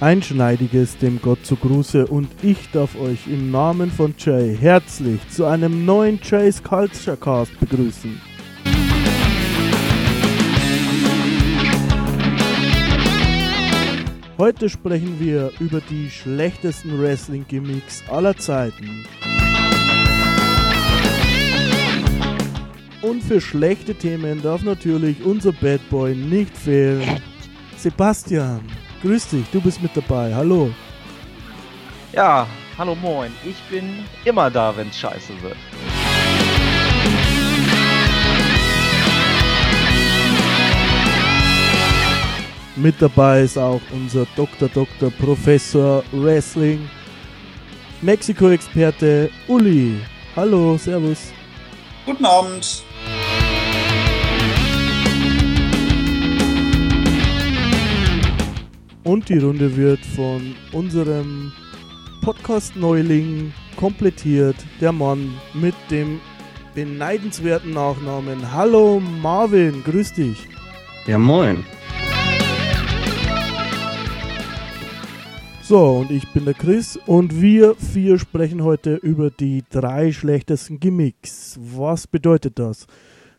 Einschneidiges dem Gott zu Gruße und ich darf euch im Namen von Jay herzlich zu einem neuen Jay's Culture Cast begrüßen. Heute sprechen wir über die schlechtesten Wrestling-Gimmicks aller Zeiten. Und für schlechte Themen darf natürlich unser Bad Boy nicht fehlen. Sebastian, grüß dich, du bist mit dabei. Hallo. Ja, hallo moin. Ich bin immer da, wenn's scheiße wird. Mit dabei ist auch unser Dr. Dr. Professor Wrestling, Mexiko-Experte Uli. Hallo, Servus. Guten Abend. Und die Runde wird von unserem Podcast-Neuling komplettiert. Der Mann mit dem beneidenswerten Nachnamen. Hallo Marvin, grüß dich. Ja, moin. So, und ich bin der Chris und wir vier sprechen heute über die drei schlechtesten Gimmicks. Was bedeutet das?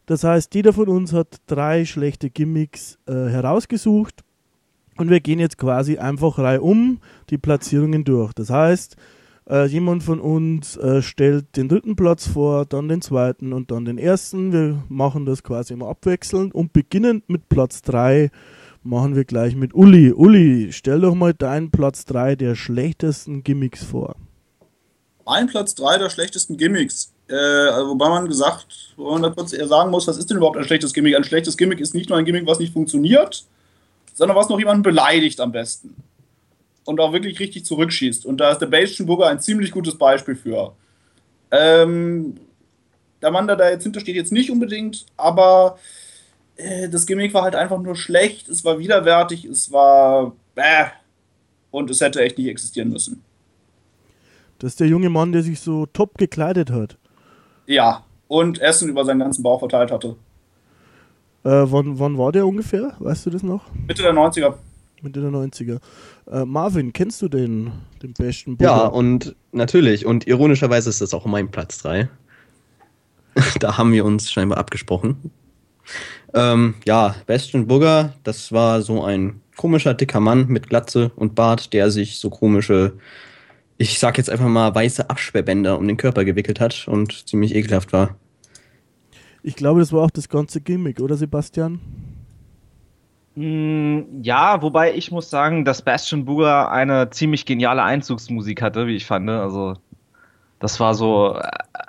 Das heißt, jeder von uns hat drei schlechte Gimmicks äh, herausgesucht und wir gehen jetzt quasi einfach reihum die Platzierungen durch. Das heißt, äh, jemand von uns äh, stellt den dritten Platz vor, dann den zweiten und dann den ersten. Wir machen das quasi immer abwechselnd und beginnend mit Platz 3 machen wir gleich mit Uli. Uli, stell doch mal deinen Platz 3 der schlechtesten Gimmicks vor. Mein Platz 3 der schlechtesten Gimmicks. Äh, also wobei man gesagt, wo man da kurz eher sagen muss, was ist denn überhaupt ein schlechtes Gimmick? Ein schlechtes Gimmick ist nicht nur ein Gimmick, was nicht funktioniert, sondern was noch jemanden beleidigt am besten. Und auch wirklich richtig zurückschießt. Und da ist der Bastion Booger ein ziemlich gutes Beispiel für. Ähm, der Mann, der da jetzt hinter steht, jetzt nicht unbedingt, aber äh, das Gimmick war halt einfach nur schlecht, es war widerwärtig, es war äh, und es hätte echt nicht existieren müssen. Das ist der junge Mann, der sich so top gekleidet hat. Ja, und Essen über seinen ganzen Bauch verteilt hatte. Äh, wann, wann war der ungefähr? Weißt du das noch? Mitte der 90er. Mitte der 90er. Äh, Marvin, kennst du den, den besten Booger? Ja, und natürlich. Und ironischerweise ist das auch mein Platz 3. da haben wir uns scheinbar abgesprochen. Ähm, ja, Bastion Booger, das war so ein komischer, dicker Mann mit Glatze und Bart, der sich so komische, ich sag jetzt einfach mal, weiße Absperrbänder um den Körper gewickelt hat und ziemlich ekelhaft war. Ich glaube, das war auch das ganze Gimmick, oder Sebastian? Mm, ja, wobei ich muss sagen, dass Bastion Booger eine ziemlich geniale Einzugsmusik hatte, wie ich fand. Also, das war so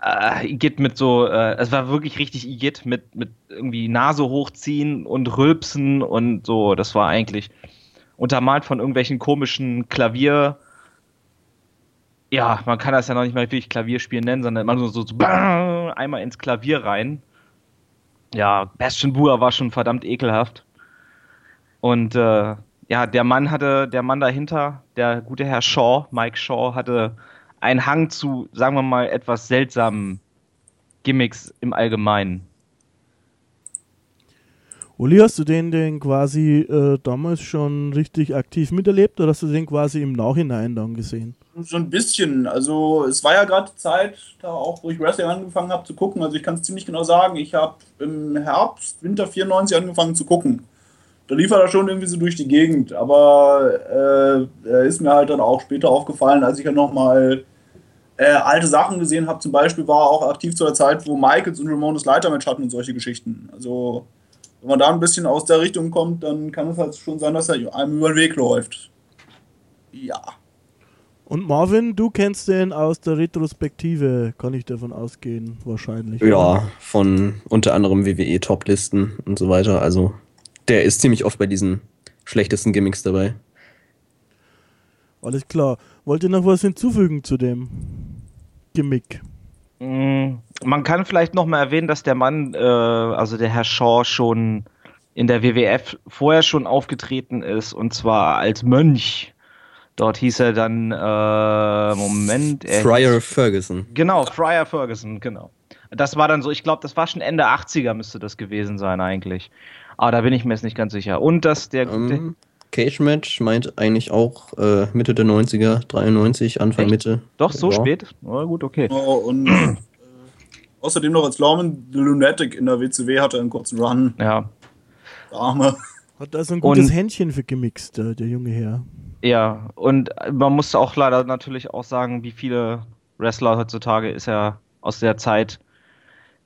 äh, Igitt mit so, äh, es war wirklich richtig Igitt mit, mit irgendwie Nase hochziehen und Rülpsen und so. Das war eigentlich untermalt von irgendwelchen komischen Klavier. Ja, man kann das ja noch nicht mal wirklich Klavierspielen nennen, sondern immer nur so, so einmal ins Klavier rein ja, Bastion Booger war schon verdammt ekelhaft. Und äh, ja, der Mann hatte, der Mann dahinter, der gute Herr Shaw, Mike Shaw, hatte einen Hang zu, sagen wir mal, etwas seltsamen Gimmicks im Allgemeinen. Uli, hast du den denn quasi äh, damals schon richtig aktiv miterlebt oder hast du den quasi im Nachhinein dann gesehen? So ein bisschen. Also es war ja gerade Zeit, da auch, wo ich Wrestling angefangen habe zu gucken. Also ich kann es ziemlich genau sagen. Ich habe im Herbst, Winter 94 angefangen zu gucken. Da lief er da schon irgendwie so durch die Gegend. Aber äh, ist mir halt dann auch später aufgefallen, als ich ja nochmal äh, alte Sachen gesehen habe. Zum Beispiel war er auch aktiv zu der Zeit, wo Michaels und Ramones Leitermatch hatten und solche Geschichten. Also wenn man da ein bisschen aus der Richtung kommt, dann kann es halt schon sein, dass er einem über den Weg läuft. Ja. Und Marvin, du kennst den aus der Retrospektive, kann ich davon ausgehen, wahrscheinlich. Ja, von unter anderem WWE Toplisten und so weiter. Also der ist ziemlich oft bei diesen schlechtesten Gimmicks dabei. Alles klar. Wollt ihr noch was hinzufügen zu dem Gimmick? Mm, man kann vielleicht noch mal erwähnen, dass der Mann, äh, also der Herr Shaw, schon in der WWF vorher schon aufgetreten ist und zwar als Mönch. Dort hieß er dann, äh, Moment. Friar hieß, Ferguson. Genau, Friar Ferguson, genau. Das war dann so, ich glaube, das war schon Ende 80er müsste das gewesen sein eigentlich. Aber da bin ich mir jetzt nicht ganz sicher. Und dass der gute. Um, ähm, Cage Match meint eigentlich auch äh, Mitte der 90er, 93, Anfang Echt? Mitte. Doch, so Ja. spät? Oh, gut, okay. Genau, und äh, außerdem noch als Lawman the Lunatic in der WCW hatte er einen kurzen Run. Ja. Der Arme. Hat also ein gutes Und- Händchen für gemixt, der, der junge Herr. Ja, und man muss auch leider natürlich auch sagen, wie viele Wrestler heutzutage ist er aus der Zeit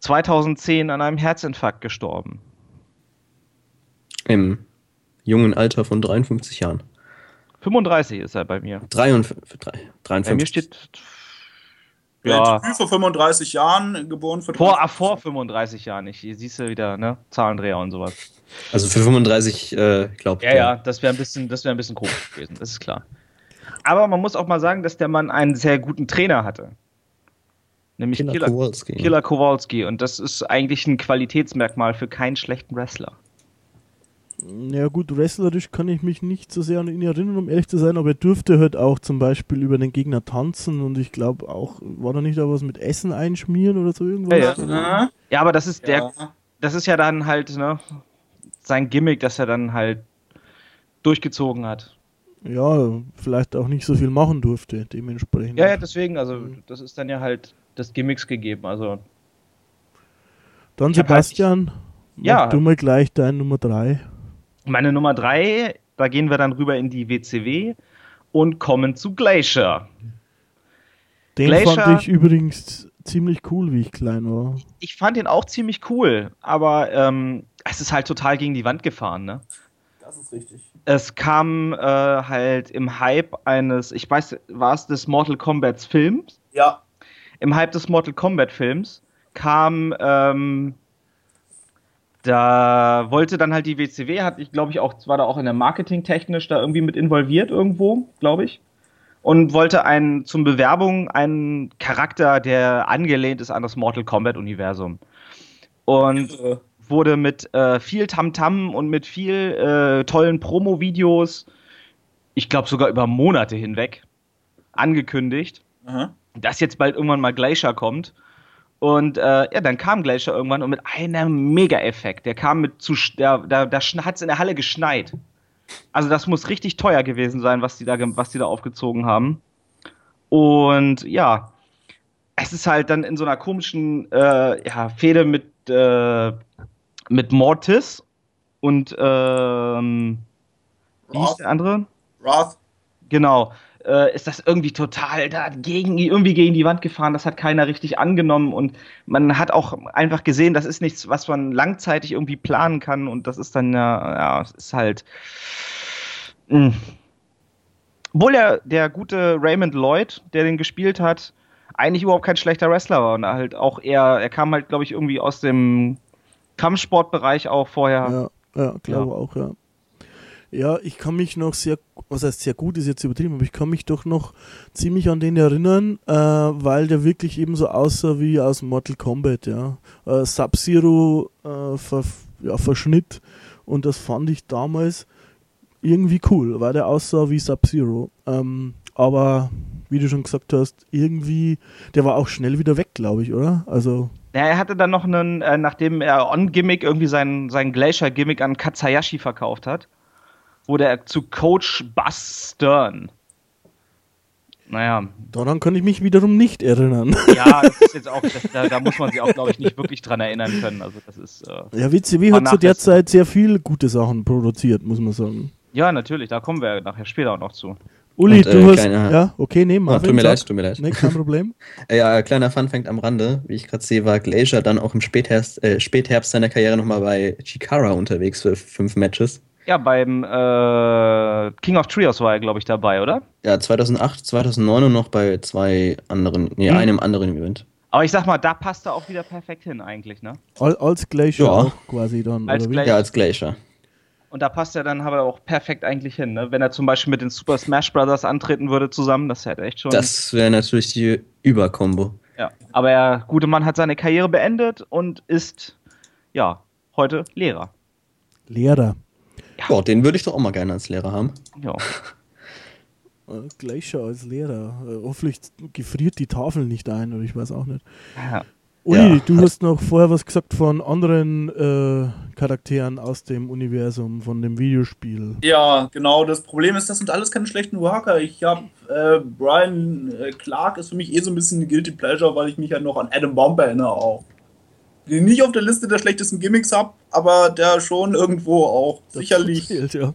2010 an einem Herzinfarkt gestorben. Im jungen Alter von 53 Jahren. 35 ist er bei mir. 53. drei- Bei mir 53. steht Ja. vor 35 Jahren, geboren vor vor, ah, vor 35 Jahren. Ich hier siehst du wieder, ne? Zahlendreher und sowas. Also für 35, äh, glaubt Ja, ja, das wäre ein bisschen, das wäre ein bisschen komisch gewesen, das ist klar. Aber man muss auch mal sagen, dass der Mann einen sehr guten Trainer hatte. Nämlich Killer Killer, Kowalski. Killer Kowalski. Und das ist eigentlich ein Qualitätsmerkmal für keinen schlechten Wrestler. Ja gut, wrestlerisch kann ich mich nicht so sehr an ihn erinnern, um ehrlich zu sein, aber er durfte halt auch zum Beispiel über den Gegner tanzen und ich glaube auch, war da nicht auch was mit Essen einschmieren oder so irgendwas? Ja, ja. Ja, Ja, aber das ist der, ja. das ist ja dann halt, ne, sein Gimmick, das er dann halt durchgezogen hat. Ja, vielleicht auch nicht so viel machen durfte, dementsprechend. Ja, ja, deswegen, also das ist dann ja halt das Gimmicks gegeben. Also Dann halt- Sebastian, Ja. mach du mal gleich dein Nummer 3. meine Nummer drei, da gehen wir dann rüber in die WCW und kommen zu Glacier. Den Glacier- fand ich übrigens ziemlich cool, wie ich klein war. Ich fand ihn auch ziemlich cool, aber ähm, es ist halt total gegen die Wand gefahren, ne? Das ist richtig. Es kam äh, halt im Hype eines, ich weiß, war es des Mortal Kombat Films? Ja. Im Hype des Mortal Kombat Films kam, ähm, da wollte dann halt die WCW, hat ich glaube ich auch, war da auch in der Marketing technisch da irgendwie mit involviert irgendwo, glaube ich. Und wollte einen zum Bewerbung einen Charakter, der angelehnt ist an das Mortal Kombat Universum. Und Äh, wurde mit äh, viel Tamtam und mit viel äh, tollen Promo-Videos, ich glaube sogar über Monate hinweg, angekündigt, aha. dass jetzt bald irgendwann mal Glacier kommt. Und äh, ja, dann kam Glacier irgendwann und mit einem Mega-Effekt. Der kam mit zu, da, da, da hat es in der Halle geschneit. Also das muss richtig teuer gewesen sein, was die da, was die da aufgezogen haben. Und ja, es ist halt dann in so einer komischen äh, ja, Fehde mit, äh, mit Mortis und ähm, wie hieß der andere? Wrath. Genau. Äh, ist das irgendwie total da gegen, irgendwie gegen die Wand gefahren. Das hat keiner richtig angenommen und man hat auch einfach gesehen, das ist nichts, was man langzeitig irgendwie planen kann und das ist dann ja, ja, es ist halt. Mh. Obwohl der, der gute Raymond Lloyd, der den gespielt hat, eigentlich überhaupt kein schlechter Wrestler war und halt auch eher, er kam halt, glaube ich, irgendwie aus dem Kampfsportbereich auch vorher. Ja, ja glaube auch, ja. Ja, ich kann mich noch sehr, was heißt sehr gut, ist jetzt übertrieben, aber ich kann mich doch noch ziemlich an den erinnern, äh, weil der wirklich eben so aussah wie aus Mortal Kombat, ja. Äh, Sub-Zero äh, ver, ja, Verschnitt und das fand ich damals irgendwie cool, weil der aussah wie Sub-Zero. Ähm, aber wie du schon gesagt hast, irgendwie, der war auch schnell wieder weg, glaube ich, oder? Also, Ja, er hatte dann noch einen, äh, nachdem er On-Gimmick irgendwie sein, sein Glacier-Gimmick an Katsayashi verkauft hat, wurde er zu Coach Buzz Stern. Naja, daran kann ich mich wiederum nicht erinnern. ja, das ist jetzt auch, das, da, da muss man sich auch, glaube ich, nicht wirklich dran erinnern können. Also das ist, äh, Ja, WCW hat zu der. Zeit sehr viel gute Sachen produziert, muss man sagen. ja, natürlich, da kommen wir nachher später auch noch zu. Uli, Und, äh, du hast. kleiner- Ja, okay, nee, Ah, Marvin, tut mir leid, tut mir leid. Nee, kein Problem. Äh, Ja, kleiner Funfact am Rande. Wie ich gerade sehe, war Glacier dann auch im Spätherbst, äh, Spätherbst seiner Karriere nochmal bei Chikara unterwegs für fünf Matches. Ja, beim äh, King of Trios war er, glaube ich, dabei, oder? Ja, 2008, 2009 und noch bei zwei anderen, nee, Hm. einem anderen Event. Aber ich sag mal, da passt er auch wieder perfekt hin eigentlich, ne? Al- Als Glacier Ja. auch quasi dann. Als oder wie? Glacier. Ja, als Glacier. Und da passt er dann aber auch perfekt eigentlich hin, ne? Wenn er zum Beispiel mit den Super Smash Brothers antreten würde zusammen, das hätte echt schon. Das wäre natürlich die Überkombo. Ja. Aber der gute Mann hat seine Karriere beendet und ist, ja, heute Lehrer. Lehrer. Ja, den würde ich doch auch mal gerne als Lehrer haben. Ja. Äh, Glacier als Lehrer. Äh, hoffentlich gefriert die Tafel nicht ein, oder ich weiß auch nicht. Ja. Uli, Ja, du hast noch vorher was gesagt von anderen äh, Charakteren aus dem Universum, von dem Videospiel. Ja, genau. Das Problem ist, das sind alles keine schlechten Worker. Ich habe äh, Brian äh, Clark ist für mich eh so ein bisschen eine Guilty Pleasure, weil ich mich ja noch an Adam Bomb erinnere auch. Den nicht auf der Liste der schlechtesten Gimmicks habe, aber der schon irgendwo auch Das sicherlich zählt, ja.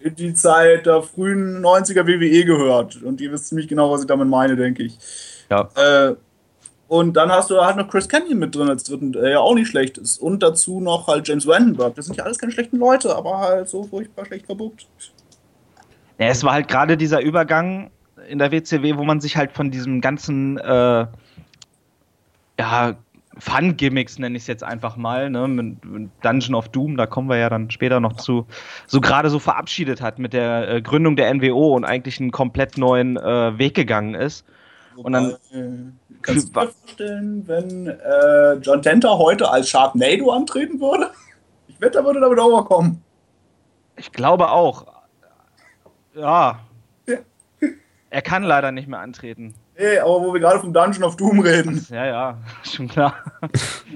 in die Zeit der frühen 90er WWE gehört. Und ihr wisst ziemlich genau, was ich damit meine, denke ich. Ja. Äh, und dann hast du halt noch Chris Canyon mit drin als dritten, der ja auch nicht schlecht ist. Und dazu noch halt James Vandenberg. Das sind ja alles keine schlechten Leute, aber halt so furchtbar schlecht verbuckt. Ja, es war halt gerade dieser Übergang in der WCW, wo man sich halt von diesem ganzen äh, ja, Fun-Gimmicks, nenne ich es jetzt einfach mal, ne, mit, mit Dungeon of Doom, da kommen wir ja dann später noch zu, so gerade so verabschiedet hat mit der äh, Gründung der NWO und eigentlich einen komplett neuen äh, Weg gegangen ist. Und dann- Äh, kannst du dir vorstellen, wenn äh, John Tenter heute als Sharknado antreten würde? Ich wette, er würde damit overkommen. Ich glaube auch. Ja. Ja. Er kann leider nicht mehr antreten. Nee, aber wo wir gerade vom Dungeon of Doom reden, Ja, ja, schon klar.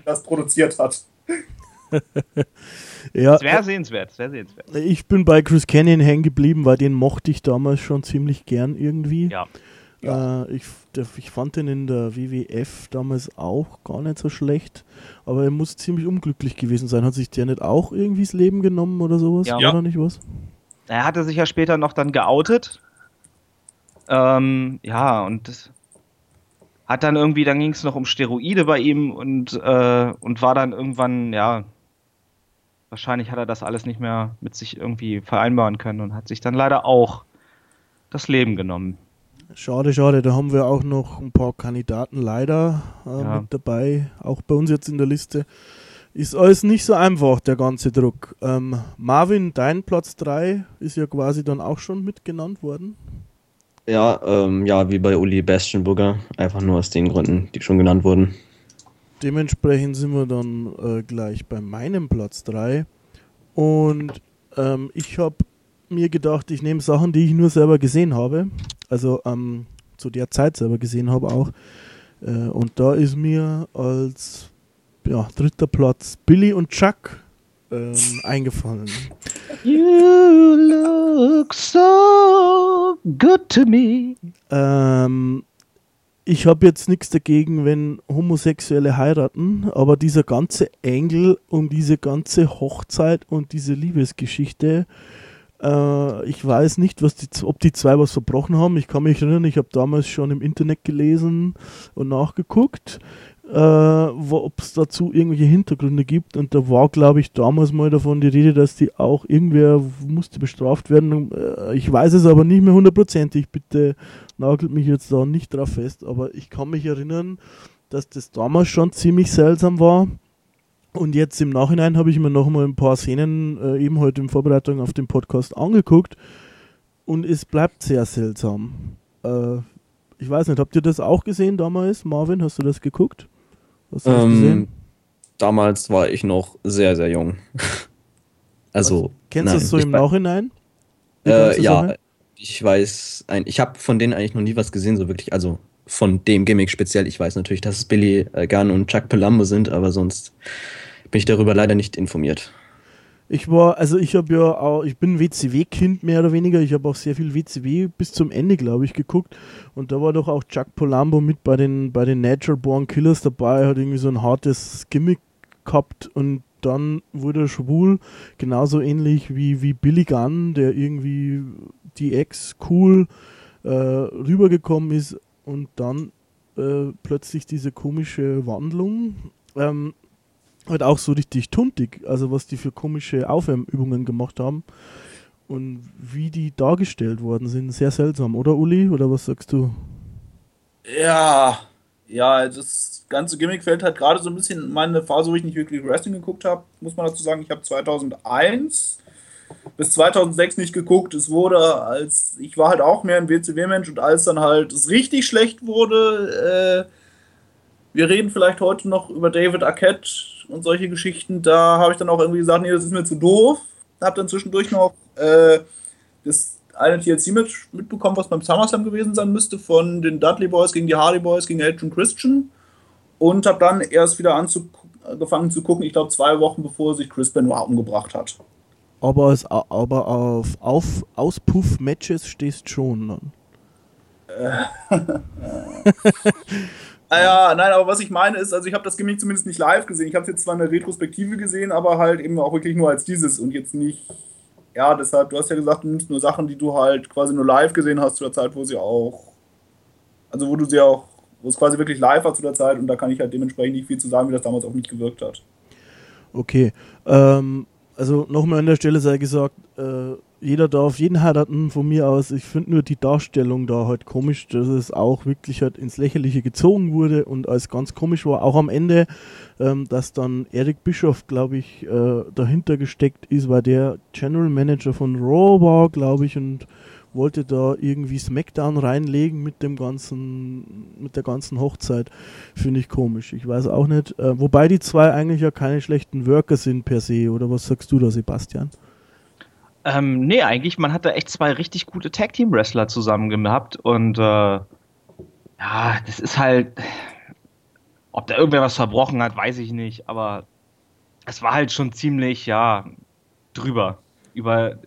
das produziert hat. Ja, Es wäre sehenswert, sehr sehenswert. ich bin bei Chris Canyon hängen geblieben, weil den mochte ich damals schon ziemlich gern irgendwie. Ja. Äh, ich, der, ich fand den in der WWF damals auch gar nicht so schlecht, aber er muss ziemlich unglücklich gewesen sein. Hat sich der nicht auch irgendwie das Leben genommen oder sowas? Ja. War da nicht was? Er hatte sich ja später noch dann geoutet. Ähm, ja, und das hat dann irgendwie, dann ging es noch um Steroide bei ihm und, äh, und war dann irgendwann, ja, wahrscheinlich hat er das alles nicht mehr mit sich irgendwie vereinbaren können und hat sich dann leider auch das Leben genommen. Schade, schade. Da haben wir auch noch ein paar Kandidaten leider äh, Ja. mit dabei. Auch bei uns jetzt in der Liste. Ist alles nicht so einfach, der ganze Druck. Ähm, Marvin, dein Platz 3 ist ja quasi dann auch schon mitgenannt worden. Ja, ähm, ja, wie bei Uli Bastionburger. Einfach nur aus den Gründen, die schon genannt wurden. Dementsprechend sind wir dann äh, gleich bei meinem Platz 3. Und ähm, ich habe mir gedacht, ich nehme Sachen, die ich nur selber gesehen habe. Also ähm, zu der Zeit selber gesehen habe auch. Äh, und da ist mir als ja, dritter Platz Billy und Chuck ähm, eingefallen. You look so good to me. Ähm, ich habe jetzt nichts dagegen, wenn Homosexuelle heiraten, aber dieser ganze Engel um diese ganze Hochzeit und diese Liebesgeschichte, äh, ich weiß nicht, was die, ob die zwei was verbrochen haben. Ich kann mich erinnern, ich habe damals schon im Internet gelesen und nachgeguckt, äh, ob es dazu irgendwelche Hintergründe gibt. Und da war, glaube ich, damals mal davon die Rede, dass die auch irgendwer musste bestraft werden. Äh, ich weiß es aber nicht mehr hundertprozentig. Bitte nagelt mich jetzt da nicht drauf fest, aber ich kann mich erinnern, dass das damals schon ziemlich seltsam war. Und jetzt im Nachhinein habe ich mir noch mal ein paar Szenen äh, eben heute in Vorbereitung auf den Podcast angeguckt und es bleibt sehr seltsam. Äh, ich weiß nicht, habt ihr das auch gesehen damals? Marvin, hast du das geguckt? Hast du das Ähm, gesehen? damals war ich noch sehr, sehr jung. also. Kennst du es so im Nachhinein? Äh, ja, ich weiß, ein, ich habe von denen eigentlich noch nie was gesehen, so wirklich. Also von dem Gimmick speziell. Ich weiß natürlich, dass es Billy äh, Gunn und Chuck Palumbo sind, aber sonst bin ich darüber leider nicht informiert. Ich war, also ich habe ja auch, ich bin WCW-Kind mehr oder weniger. Ich habe auch sehr viel WCW bis zum Ende, glaube ich, geguckt. Und da war doch auch Chuck Polambo mit bei den, bei den Natural Born Killers dabei, hat irgendwie so ein hartes Gimmick gehabt und dann wurde er schwul, genauso ähnlich wie, wie Billy Gunn, der irgendwie die Ex cool äh, rübergekommen ist und dann äh, plötzlich diese komische Wandlung. Ähm, halt auch so richtig tuntig, also was die für komische Aufwärmübungen gemacht haben und wie die dargestellt worden sind. Sehr seltsam, oder Uli? Oder was sagst du? Ja, ja, das ganze Gimmick fällt halt gerade so ein bisschen in meine Phase, wo ich nicht wirklich Wrestling geguckt habe. Muss man dazu sagen, ich habe 2001 bis 2006 nicht geguckt. Es wurde als, ich war halt auch mehr ein WCW-Mensch und als dann halt es richtig schlecht wurde, äh, wir reden vielleicht heute noch über David Arquette und solche Geschichten, da habe ich dann auch irgendwie gesagt, nee, das ist mir zu doof. Habe dann zwischendurch noch äh, das eine TLC-Match mitbekommen, was beim SummerSlam gewesen sein müsste, von den Dudley Boys gegen die Hardy Boys gegen Edge und Christian. und habe dann erst wieder angefangen zu gucken, ich glaube zwei Wochen bevor sich Chris Benoit umgebracht hat. Aber, als, aber auf, auf Auspuff-Matches stehst schon dann. Ah ja, nein, aber was ich meine ist, also ich habe das Gimmick zumindest nicht live gesehen. Ich habe es jetzt zwar in der Retrospektive gesehen, aber halt eben auch wirklich nur als dieses und jetzt nicht. Ja, deshalb, du hast ja gesagt, du nimmst nur Sachen, die du halt quasi nur live gesehen hast zu der Zeit, wo sie auch. Also wo du sie auch, wo es quasi wirklich live war zu der Zeit und da kann ich halt dementsprechend nicht viel zu sagen, wie das damals auch nicht gewirkt hat. Okay. Ähm, also nochmal an der Stelle sei gesagt, äh, jeder darf jeden heiraten von mir aus. Ich finde nur die Darstellung da halt komisch, dass es auch wirklich halt ins Lächerliche gezogen wurde und als ganz komisch war. Auch am Ende, ähm, dass dann Eric Bischoff, glaube ich, äh, dahinter gesteckt ist, weil der General Manager von Raw war, glaube ich, und wollte da irgendwie Smackdown reinlegen mit dem ganzen, mit der ganzen Hochzeit. Finde ich komisch. Ich weiß auch nicht. Äh, wobei die zwei eigentlich ja keine schlechten Worker sind per se, oder was sagst du da, Sebastian? Ähm, nee, eigentlich, man hat da echt zwei richtig gute Tag-Team-Wrestler zusammen gehabt und äh, ja, das ist halt, ob da irgendwer was verbrochen hat, weiß ich nicht, aber es war halt schon ziemlich, ja, drüber. Über.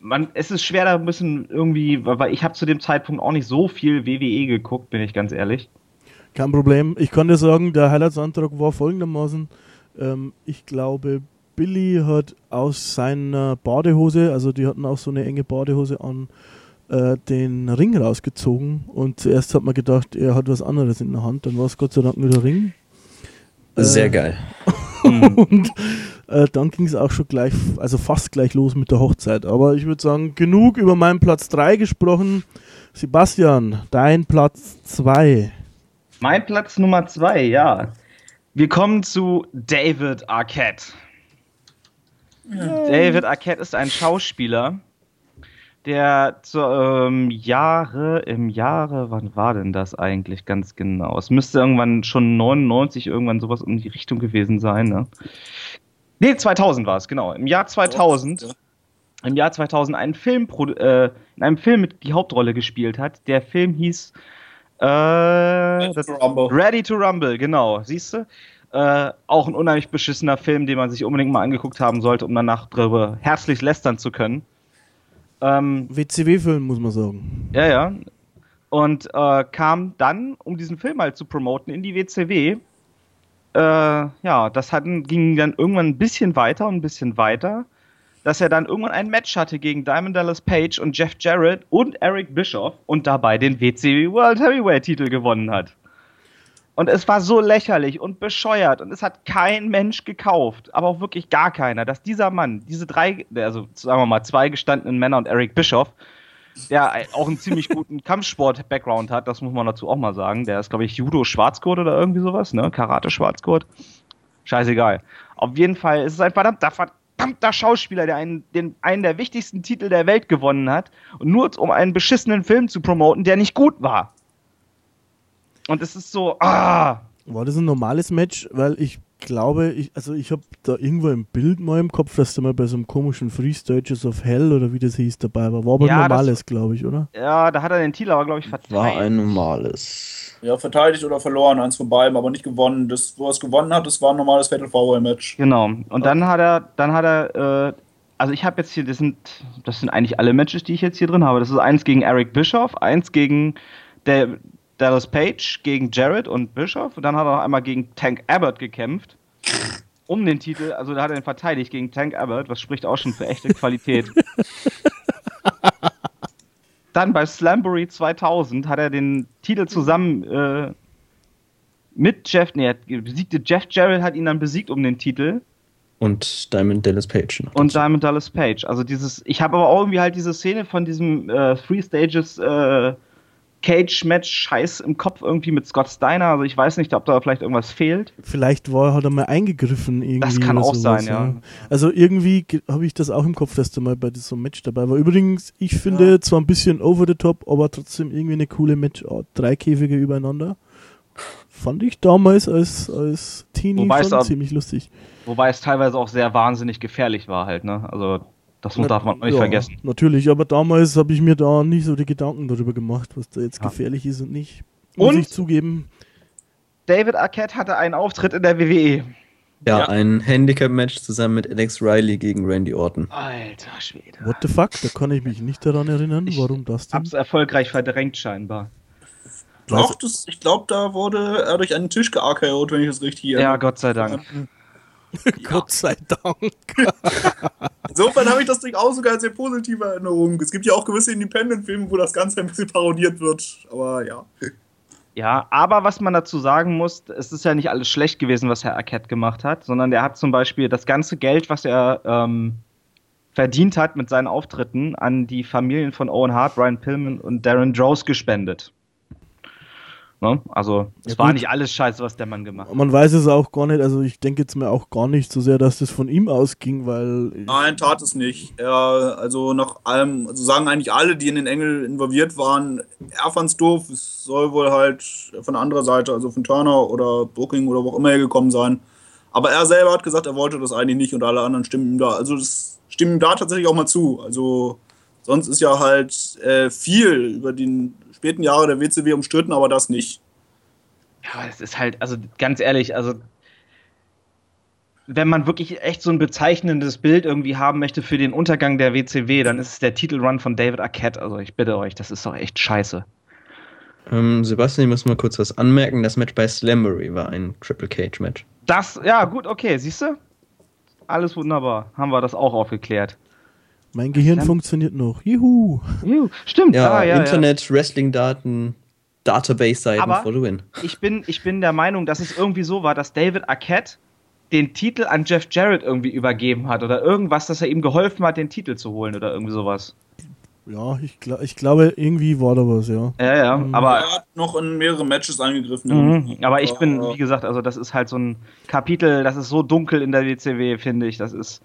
Man, es ist schwer, da müssen irgendwie, weil ich habe zu dem Zeitpunkt auch nicht so viel WWE geguckt, bin ich ganz ehrlich. Kein Problem. Ich dir sagen, der Highlights-Antrag war folgendermaßen. Ähm, ich glaube, Billy hat aus seiner Badehose, also die hatten auch so eine enge Badehose an, äh, den Ring rausgezogen. Und zuerst hat man gedacht, er hat was anderes in der Hand. Dann war es Gott sei Dank nur der Ring. Sehr Äh, geil. Und äh, dann ging es auch schon gleich, also fast gleich los mit der Hochzeit. Aber ich würde sagen, genug über meinen Platz 3 gesprochen. Sebastian, dein Platz 2. Mein Platz Nummer zwei, ja. Wir kommen zu David Arquette. David Arquette ist ein Schauspieler, der zu, ähm, Jahre, im Jahre, wann war denn das eigentlich ganz genau? Es müsste irgendwann schon 99, irgendwann sowas in die Richtung gewesen sein, ne? Nee, 2000 war es, genau. Im Jahr 2000, im Jahr 2000 einen Film, produ- äh, in einem Film mit die Hauptrolle gespielt hat. Der Film hieß, äh, das, Rumble. Ready to Rumble, genau, siehst du? Äh, auch ein unheimlich beschissener Film, den man sich unbedingt mal angeguckt haben sollte, um danach darüber herzlich lästern zu können. Ähm, WCW-Film, muss man sagen. ja, ja. Und äh, kam dann, um diesen Film halt zu promoten, in die WCW. Äh, ja, das hatten, ging dann irgendwann ein bisschen weiter und ein bisschen weiter, dass er dann irgendwann ein Match hatte gegen Diamond Dallas Page und Jeff Jarrett und Eric Bischoff und dabei den WCW World Heavyweight Titel gewonnen hat. Und es war so lächerlich und bescheuert und es hat kein Mensch gekauft, aber auch wirklich gar keiner, dass dieser Mann, diese drei, also sagen wir mal zwei gestandenen Männer und Eric Bischoff, der auch einen ziemlich guten Kampfsport-Background hat, das muss man dazu auch mal sagen. Der ist, glaube ich, Judo-Schwarzgurt oder irgendwie sowas, ne? Karate-Schwarzgurt. Scheißegal. Auf jeden Fall ist es ein verdammter, verdammter Schauspieler, der einen, den, einen der wichtigsten Titel der Welt gewonnen hat. Und nur um einen beschissenen Film zu promoten, der nicht gut war. Und es ist so, ah, War das ein normales Match? Weil ich glaube, ich, also ich habe da irgendwo ein Bild mal im Kopf, dass der mal bei so einem komischen Free Stages of Hell oder wie das hieß dabei war. War aber Ja, ein normales, glaube ich, oder? ja, da hat er den Titel aber, glaube ich, verteilt. War ein normales. Ja, verteidigt oder verloren, eins von beiden, aber nicht gewonnen. Das, wo er es gewonnen hat, das war ein normales Fatal Four Match. Genau. Und dann hat er, dann hat er, äh, also ich habe jetzt hier, das sind, das sind eigentlich alle Matches, die ich jetzt hier drin habe. Das ist eins gegen Eric Bischoff, eins gegen der Dallas Page, gegen Jarrett und Bischoff. Und dann hat er noch einmal gegen Tank Abbott gekämpft. Um den Titel, also da hat er ihn verteidigt gegen Tank Abbott, was spricht auch schon für echte Qualität. Dann bei Slamboree 2000 hat er den Titel zusammen äh, mit Jeff, nee, er besiegte Jeff Jarrett, hat ihn dann besiegt um den Titel Und Diamond Dallas Page. noch und. Diamond Dallas Page. Also dieses, ich habe aber auch irgendwie halt diese Szene von diesem äh, Three Stages äh, Cage Match Scheiß im Kopf irgendwie mit Scott Steiner. Also ich weiß nicht, ob da vielleicht irgendwas fehlt. Vielleicht war, hat er mal eingegriffen irgendwie. Das kann auch sowas, sein, ja. Also irgendwie habe ich das auch im Kopf, dass der mal bei diesem Match dabei war. Übrigens, ich finde zwar ein bisschen over the top, aber trotzdem irgendwie eine coole Matchart. Drei Käfige übereinander. Fand ich damals als, als Teenie Wobei es ziemlich lustig. Wobei es teilweise auch sehr wahnsinnig gefährlich war halt, ne? Also das muss, darf man auch nicht Ja, vergessen. Natürlich, aber damals habe ich mir da nicht so die Gedanken darüber gemacht, was da jetzt Ja. gefährlich ist und nicht. muss Und? ich zugeben. David Arquette hatte einen Auftritt in der WWE. Ja, Ja. ein Handicap-Match zusammen mit Alex Riley gegen Randy Orton. Alter Schwede. What the fuck? Da kann ich mich nicht daran erinnern. Ich Warum das denn? Hab's erfolgreich verdrängt scheinbar. Doch, das, ich glaube, da wurde er durch einen Tisch gearkeot, wenn ich das richtig Ja, erinnere. Gott sei Dank. Gott sei Dank. Insofern habe ich das durchaus sogar als sehr positive Erinnerung. Es gibt ja auch gewisse Independent-Filme, wo das Ganze ein bisschen parodiert wird. Aber ja. Ja, aber was man dazu sagen muss, es ist ja nicht alles schlecht gewesen, was Herr Arquette gemacht hat, sondern der hat zum Beispiel das ganze Geld, was er ähm, verdient hat mit seinen Auftritten, an die Familien von Owen Hart, Brian Pillman und Darren Drows gespendet. Ne? Also, es Ja, war gut. nicht alles scheiße, was der Mann gemacht hat. Man weiß es auch gar nicht. Also ich denke jetzt mir auch gar nicht so sehr, dass das von ihm ausging, weil Nein, tat es nicht. Er, also nach allem, also sagen eigentlich alle, die in den Engel involviert waren, er fand's doof. Es soll wohl halt von anderer Seite, also von Turner oder Booking oder wo auch immer er gekommen sein. Aber er selber hat gesagt, er wollte das eigentlich nicht und alle anderen stimmen ihm da. Also das stimmen ihm da tatsächlich auch mal zu. Also sonst ist ja halt äh, viel über die späten Jahre der WCW umstritten, aber das nicht. Ja, es ist halt, also ganz ehrlich, also wenn man wirklich echt so ein bezeichnendes Bild irgendwie haben möchte für den Untergang der WCW, dann ist es der Titelrun von David Arquette. Also ich bitte euch, das ist doch echt scheiße. Ähm, Sebastian, ich muss mal kurz was anmerken. Das Match bei Slambury war ein Triple Cage Match. Das, ja, gut, okay, siehst du? Alles wunderbar. Haben wir das auch aufgeklärt. Mein Gehirn Ja. funktioniert noch. Juhu. Juhu, stimmt, Ja, ah, ja, Internet, Wrestling-Daten, Database-Seiten for the win. Ja. Ich, bin, ich bin der Meinung, dass es irgendwie so war, dass David Arquette den Titel an Jeff Jarrett irgendwie übergeben hat oder irgendwas, dass er ihm geholfen hat, den Titel zu holen oder irgendwie sowas. Ja, ich, gla ich glaube, irgendwie war da was, ja. Ja, ja, Mhm. aber er hat noch in mehrere Matches eingegriffen. Mhm, aber ich bin, wie gesagt, also das ist halt so ein Kapitel, das ist so dunkel in der WCW, finde ich. Das ist.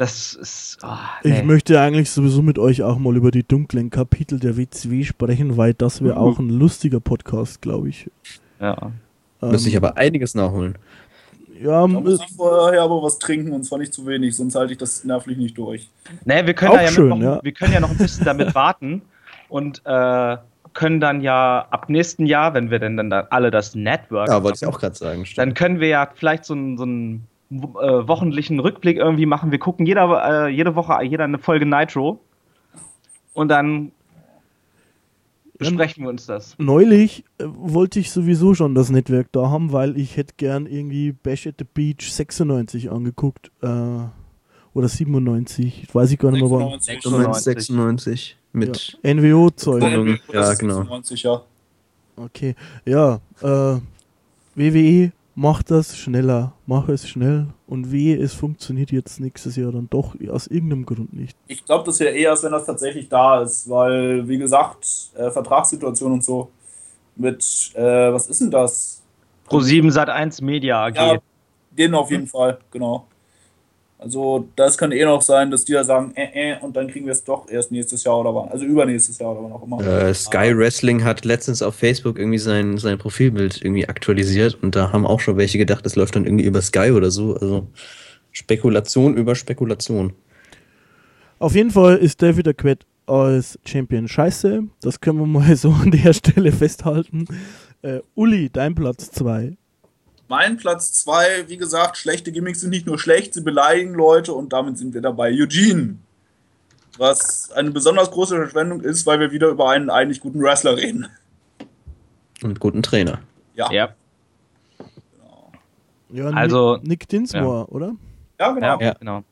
Das ist. Ich nee. möchte eigentlich sowieso mit euch auch mal über die dunklen Kapitel der WCW sprechen, weil das wäre Mhm. auch ein lustiger Podcast, glaube ich. Ja. Ähm, Müsste ich aber einiges nachholen. ja, Da muss äh, ich vorher aber was trinken und zwar nicht zu wenig, sonst halte ich das nervlich nicht durch. Nee, wir können, ja schön, noch, ja. wir können ja noch ein bisschen damit warten und äh, können dann ja ab nächsten Jahr, wenn wir denn dann da alle das Network Ja, wollte ich auch gerade sagen. dann Stimmt. können wir ja vielleicht so einen, so einen äh, wöchentlichen Rückblick irgendwie machen. Wir gucken jeder, äh, jede Woche jeder eine Folge Nitro und dann besprechen wir uns das. neulich äh, wollte ich sowieso schon das Netzwerk da haben, weil ich hätte gern irgendwie Bash at the Beach 96 angeguckt. Äh, oder 97, ich weiß ich gar nicht mehr wann. 96. Du meinst 96 mit. Ja. NWO-Zeug. Ja. Genau. 96, ja. Okay, ja, äh, WWE macht das schneller, mach es schnell und wehe, es funktioniert jetzt nächstes Jahr dann doch aus irgendeinem Grund nicht. Ich glaube, das wäre eher, wenn das tatsächlich da ist, weil, wie gesagt, äh, Vertragssituation und so. Mit, äh, was ist denn das? Pro7 Sat 1 Media AG. Ja, den auf jeden Fall, genau. Also, das kann eh noch sein, dass die da sagen, äh, äh, und dann kriegen wir es doch erst nächstes Jahr oder wann. Also übernächstes Jahr oder wann auch immer. Äh, Sky Wrestling hat letztens auf Facebook irgendwie sein, sein Profilbild irgendwie aktualisiert und da haben auch schon welche gedacht, das läuft dann irgendwie über Sky oder so. Also Spekulation über Spekulation. Auf jeden Fall ist David Arquette als Champion scheiße, das können wir mal so an der Stelle festhalten. Äh, Uli, dein Platz 2. Mein Platz 2, wie gesagt, schlechte Gimmicks sind nicht nur schlecht, sie beleidigen Leute und damit sind wir dabei. Eugene. Was eine besonders große Verschwendung ist, weil wir wieder über einen eigentlich guten Wrestler reden. Und guten Trainer. Ja, Ja. Ja, Also, Nick, Dinsmore, oder? ja genau. Ja, Ja. genau.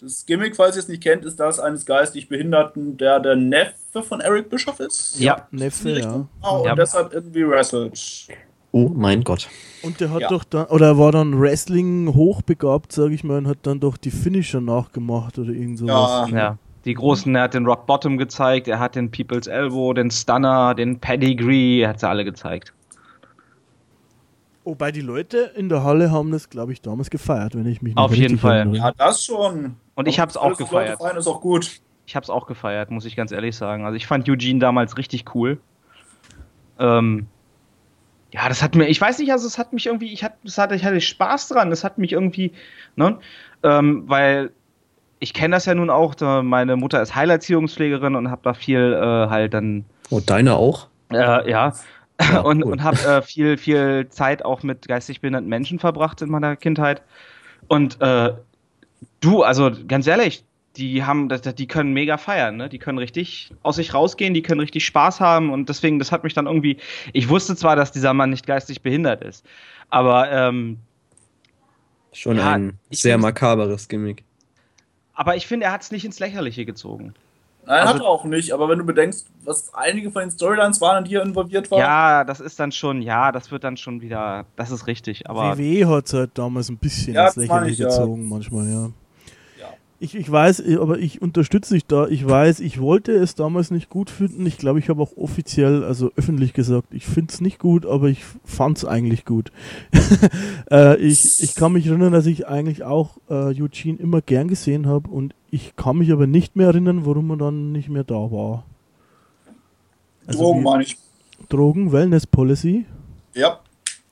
Das Gimmick, falls ihr es nicht kennt, ist das eines geistig Behinderten, der der Neffe von Eric Bischoff ist. Ja. Neffe, ja. Genau, und Ja. deshalb irgendwie wrestelt. Oh mein Gott. Und der hat Ja. doch dann, oder war dann Wrestling hochbegabt, sag ich mal, und hat dann doch die Finisher nachgemacht oder irgend sowas. Ja. Ja. Die Großen, er hat den Rock Bottom gezeigt, er hat den People's Elbow, den Stunner, den Pedigree, er hat sie alle gezeigt. Wobei die Leute in der Halle haben das, glaube ich, damals gefeiert, wenn ich mich noch Auf jeden Fall. erinnere. Ja, das schon. Und ich Aber hab's auch was Leute gefeiert. Feiern, ist auch gut. Ich hab's auch gefeiert, muss ich ganz ehrlich sagen. Also ich fand Eugene damals richtig cool. Ähm, ja, das hat mir, ich weiß nicht, also es hat mich irgendwie, ich hatte, es hatte, ich hatte Spaß dran, es hat mich irgendwie, ne, ähm, weil ich kenne das ja nun auch, meine Mutter ist Heilerziehungspflegerin und habe da viel äh, halt dann Oh, deine auch? Äh, ja. Ja, und cool. und habe äh, viel, viel Zeit auch mit geistig behinderten Menschen verbracht in meiner Kindheit. Und äh, du, also ganz ehrlich, die haben, die können mega feiern, ne? Die können richtig aus sich rausgehen, die können richtig Spaß haben und deswegen, das hat mich dann irgendwie. Ich wusste zwar, dass dieser Mann nicht geistig behindert ist, aber ähm, Schon Ja, ein sehr makaberes Gimmick. aber ich finde, er hat es nicht ins Lächerliche gezogen. Nein, Also- hat er auch nicht, aber wenn du bedenkst, was einige von den Storylines waren, in die er involviert war. Ja, das ist dann schon, ja, das wird dann schon wieder, das ist richtig, aber. WWE hat es halt damals ein bisschen Ja, ins Lächerliche ich, ja. gezogen, manchmal, ja. Ja. Ich, ich weiß, eh, aber ich unterstütze dich da. Ich weiß, ich wollte es damals nicht gut finden. Ich glaube, ich habe auch offiziell, also öffentlich gesagt, ich finde es nicht gut, aber ich fand es eigentlich gut. äh, ich, ich kann mich erinnern, dass ich eigentlich auch äh, Eugene immer gern gesehen habe und ich kann mich aber nicht mehr erinnern, warum er dann nicht mehr da war. Also Drogen meine ich. Drogen, Wellness Policy. Ja,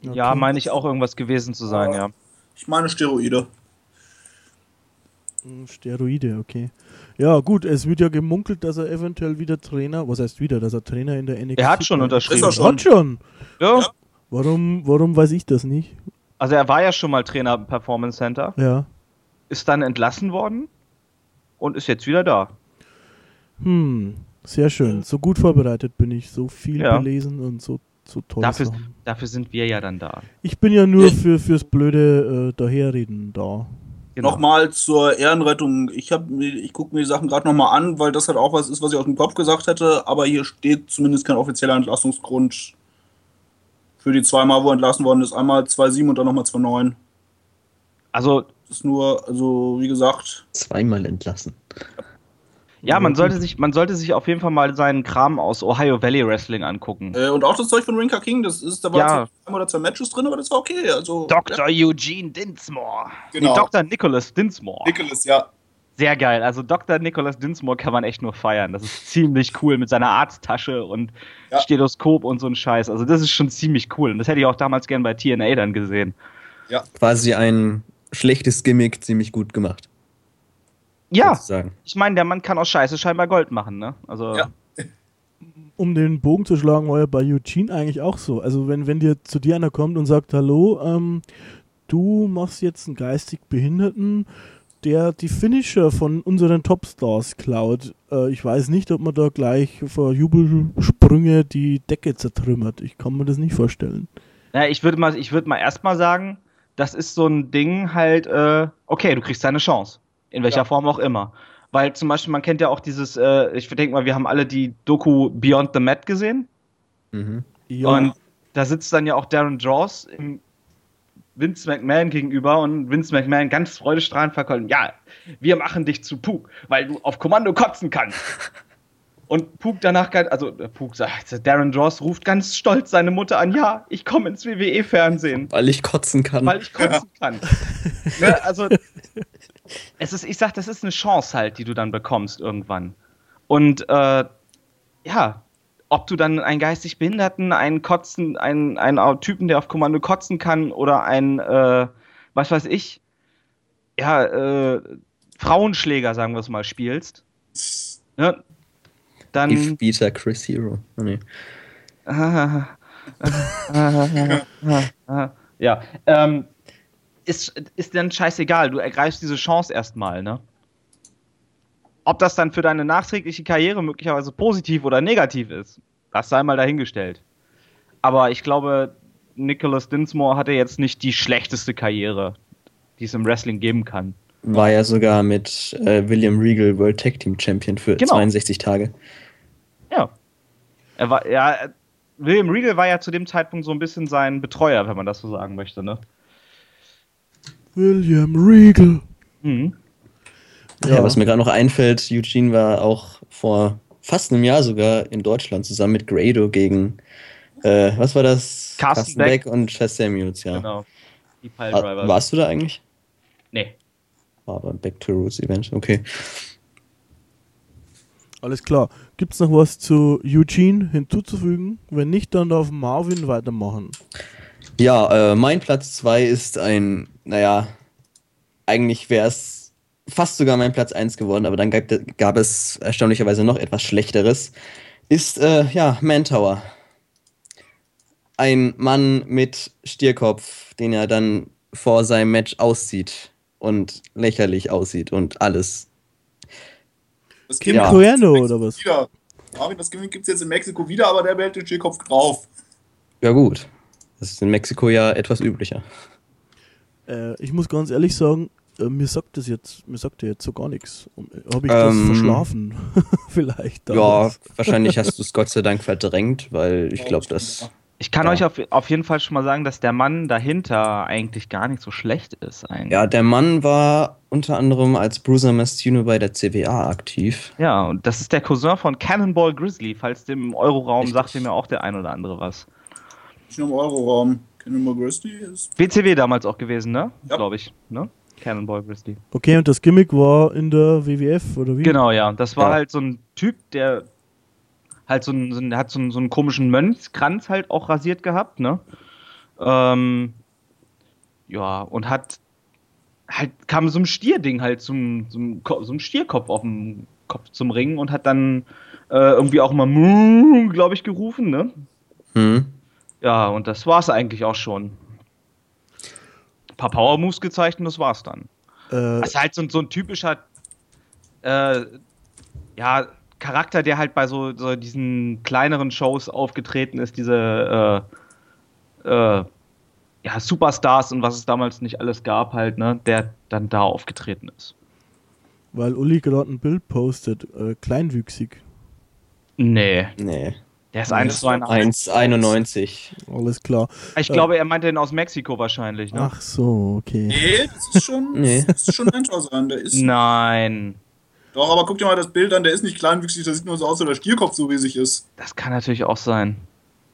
Ja, Okay. meine ich auch irgendwas gewesen zu sein, ja. ich meine Steroide. Hm, Steroide, okay. Ja, gut, es wird ja gemunkelt, dass er eventuell wieder Trainer, was heißt wieder, dass er Trainer in der NXT Er hat schon unterschrieben. Ist er schon? Hat schon. Ja. Ja. Warum, warum weiß ich das nicht? Also er war ja schon mal Trainer im Performance Center, Ja. ist dann entlassen worden und ist jetzt wieder da. Hm, sehr schön. So gut vorbereitet bin ich, so viel Ja. belesen und so, so toll. Dafür, dafür sind wir ja dann da. Ich bin ja nur für, fürs blöde äh, Daherreden da. Genau. Nochmal zur Ehrenrettung. Ich, hab ich gucke mir die Sachen gerade nochmal an, weil das halt auch was ist, was ich aus dem Kopf gesagt hätte. Aber hier steht zumindest kein offizieller Entlassungsgrund für die zweimal, wo entlassen worden ist. Einmal 2,7 und dann nochmal 2,9. Also Das ist nur, also wie gesagt, Zweimal entlassen. ja, man sollte sich, man sollte sich auf jeden Fall mal seinen Kram aus Ohio Valley Wrestling angucken. äh, und auch das Zeug von Rinka King, das ist, da war Ja. zwar ein oder zwei Matches drin, aber das war okay. Also, Dr. Eugene Dinsmore. Genau. Nee, Dr. Nicholas Dinsmore. Nicholas, ja. Sehr geil. Also Dr. Nicholas Dinsmore kann man echt nur feiern. Das ist ziemlich cool mit seiner Arzttasche und Ja. Stethoskop und so ein Scheiß. Also das ist schon ziemlich cool. Und das hätte ich auch damals gern bei TNA dann gesehen. Quasi ein schlechtes Gimmick ziemlich gut gemacht. Ja, Sozusagen. ich meine, der Mann kann aus Scheiße scheinbar Gold machen, ne? Also Ja. Um den Bogen zu schlagen, war ja bei Eugene eigentlich auch so. Also wenn, wenn dir zu dir einer kommt und sagt, hallo, ähm, du machst jetzt einen geistig Behinderten, der die Finisher von unseren Topstars klaut. Äh, ich weiß nicht, ob man da gleich vor Jubelsprünge die Decke zertrümmert. Ich kann mir das nicht vorstellen. Ja, ich würde mal, ich würde mal erstmal sagen, das ist so ein Ding halt, äh, okay, du kriegst deine Chance. In welcher Ja. Form auch immer. Weil zum Beispiel, man kennt ja auch dieses, äh, ich denke mal, wir haben alle die Doku Beyond the Mat gesehen. Mhm. Ja, Und da sitzt dann ja auch Darren Draws im Vince McMahon gegenüber und Vince McMahon ganz freudestrahlend verkauft. Ja, wir machen dich zu Pug, weil du auf Kommando kotzen kannst. Und Pug danach, also äh, Pug sagt, Darren Draws ruft ganz stolz seine Mutter an, ja, ich komme ins WWE-Fernsehen, Weil ich kotzen kann. weil ich kotzen kann. ne, also, es ist, ich sag, das ist eine Chance halt, die du dann bekommst irgendwann. Und äh, ja, ob du dann einen geistig Behinderten, einen Kotzen, einen, einen Typen, der auf Kommando kotzen kann, oder einen, äh, was weiß ich, ja, äh, Frauenschläger, sagen wir es mal, spielst, ne, dann. Ich Peter Chris Hero. Oh, nee. ja, ähm, ist, ist dann scheißegal. Du ergreifst diese Chance erstmal, ne? Ob das dann für deine nachträgliche Karriere möglicherweise positiv oder negativ ist, das sei mal dahingestellt. Aber ich glaube, Nicholas Dinsmore hatte jetzt nicht die schlechteste Karriere, die es im Wrestling geben kann. War ja sogar mit äh, William Regal World Tag Team Champion für Genau. 62 Tage. Ja. Er war, ja, William Regal war ja zu dem Zeitpunkt so ein bisschen sein Betreuer, wenn man das so sagen möchte, ne? William Regal. Mhm. Ja. was mir gerade noch einfällt, Eugene war auch vor fast einem Jahr sogar in Deutschland zusammen mit Grado gegen, äh, was war das? Carsten Beck. und Chess Samuels, ja. Genau. Die War, Piledriver. warst du da eigentlich? Nee. War beim Back to Roots Event, okay. Alles klar. Gibt es noch was zu Eugene hinzuzufügen? Wenn nicht, dann darf Marvin weitermachen. Ja, äh, mein Platz 2 ist ein, naja, eigentlich wäre es fast sogar mein Platz 1 geworden, aber dann gab, gab es erstaunlicherweise noch etwas Schlechteres. Ist, äh, ja, Mantower. ein Mann mit Stierkopf, den er dann vor seinem Match auszieht und lächerlich aussieht und alles. Das Kim Ja. Cuerno oder was? Wieder. Marvin, das Gimmick gibt es jetzt in Mexiko wieder, aber der behält den Stierkopf drauf. Ja, gut. Das ist in Mexiko ja etwas üblicher. Äh, ich muss ganz ehrlich sagen, äh, mir sagt das jetzt, mir sagt jetzt so gar nichts. Habe ich das Ähm, verschlafen? Vielleicht. Ja, wahrscheinlich hast du es Gott sei Dank verdrängt, weil ich glaube, das. Ich kann Ja. euch auf, auf jeden Fall schon mal sagen, dass der Mann dahinter eigentlich gar nicht so schlecht ist. Eigentlich. Ja, der Mann war unter anderem als Bruiser Mastino bei der CWA aktiv. Ja, und das ist der Cousin von Cannonball Grizzly. Falls dem Euroraum sagt mir auch der ein oder andere was. Nur im Euroraum. Cannonball Grizzly ist. WCW damals auch gewesen, ne? Ja. Glaube ich, ne? Cannonball Grizzly. Okay, und das Gimmick war in der WWF oder wie? Genau, ja. Das war Ja. halt so ein Typ, der halt so einen, so einen, der hat so einen, so einen komischen Mönchskranz halt auch rasiert gehabt, ne? Ähm, ja, und hat halt kam so ein Stierding halt zum, zum ein Stierkopf auf dem Kopf zum Ring und hat dann äh, irgendwie auch mal glaube ich gerufen, ne? Hm. Ja, und das war's eigentlich auch schon. Ein paar Power Moves gezeigt und das war's dann. Äh, Das ist halt so, ein- so ein typischer äh, ja, Charakter, der halt bei so, so diesen kleineren Shows aufgetreten ist, diese äh, äh, ja, Superstars und was es damals nicht alles gab, halt, ne, der dann da aufgetreten ist. weil Uli gerade ein Bild postet, äh, kleinwüchsig. Nee, Nee. Der ist Nee, eins das zu ein. war- 1,91. Alles klar. Ich glaube, er meinte den aus Mexiko wahrscheinlich, ne? Ach so, okay. Nee, das ist schon, Nee. das ist schon sein. Der ist. Nein. Doch, aber guck dir mal das Bild an, der ist nicht kleinwüchsig, das sieht nur so aus, als der Stierkopf so riesig ist. Das kann natürlich auch sein.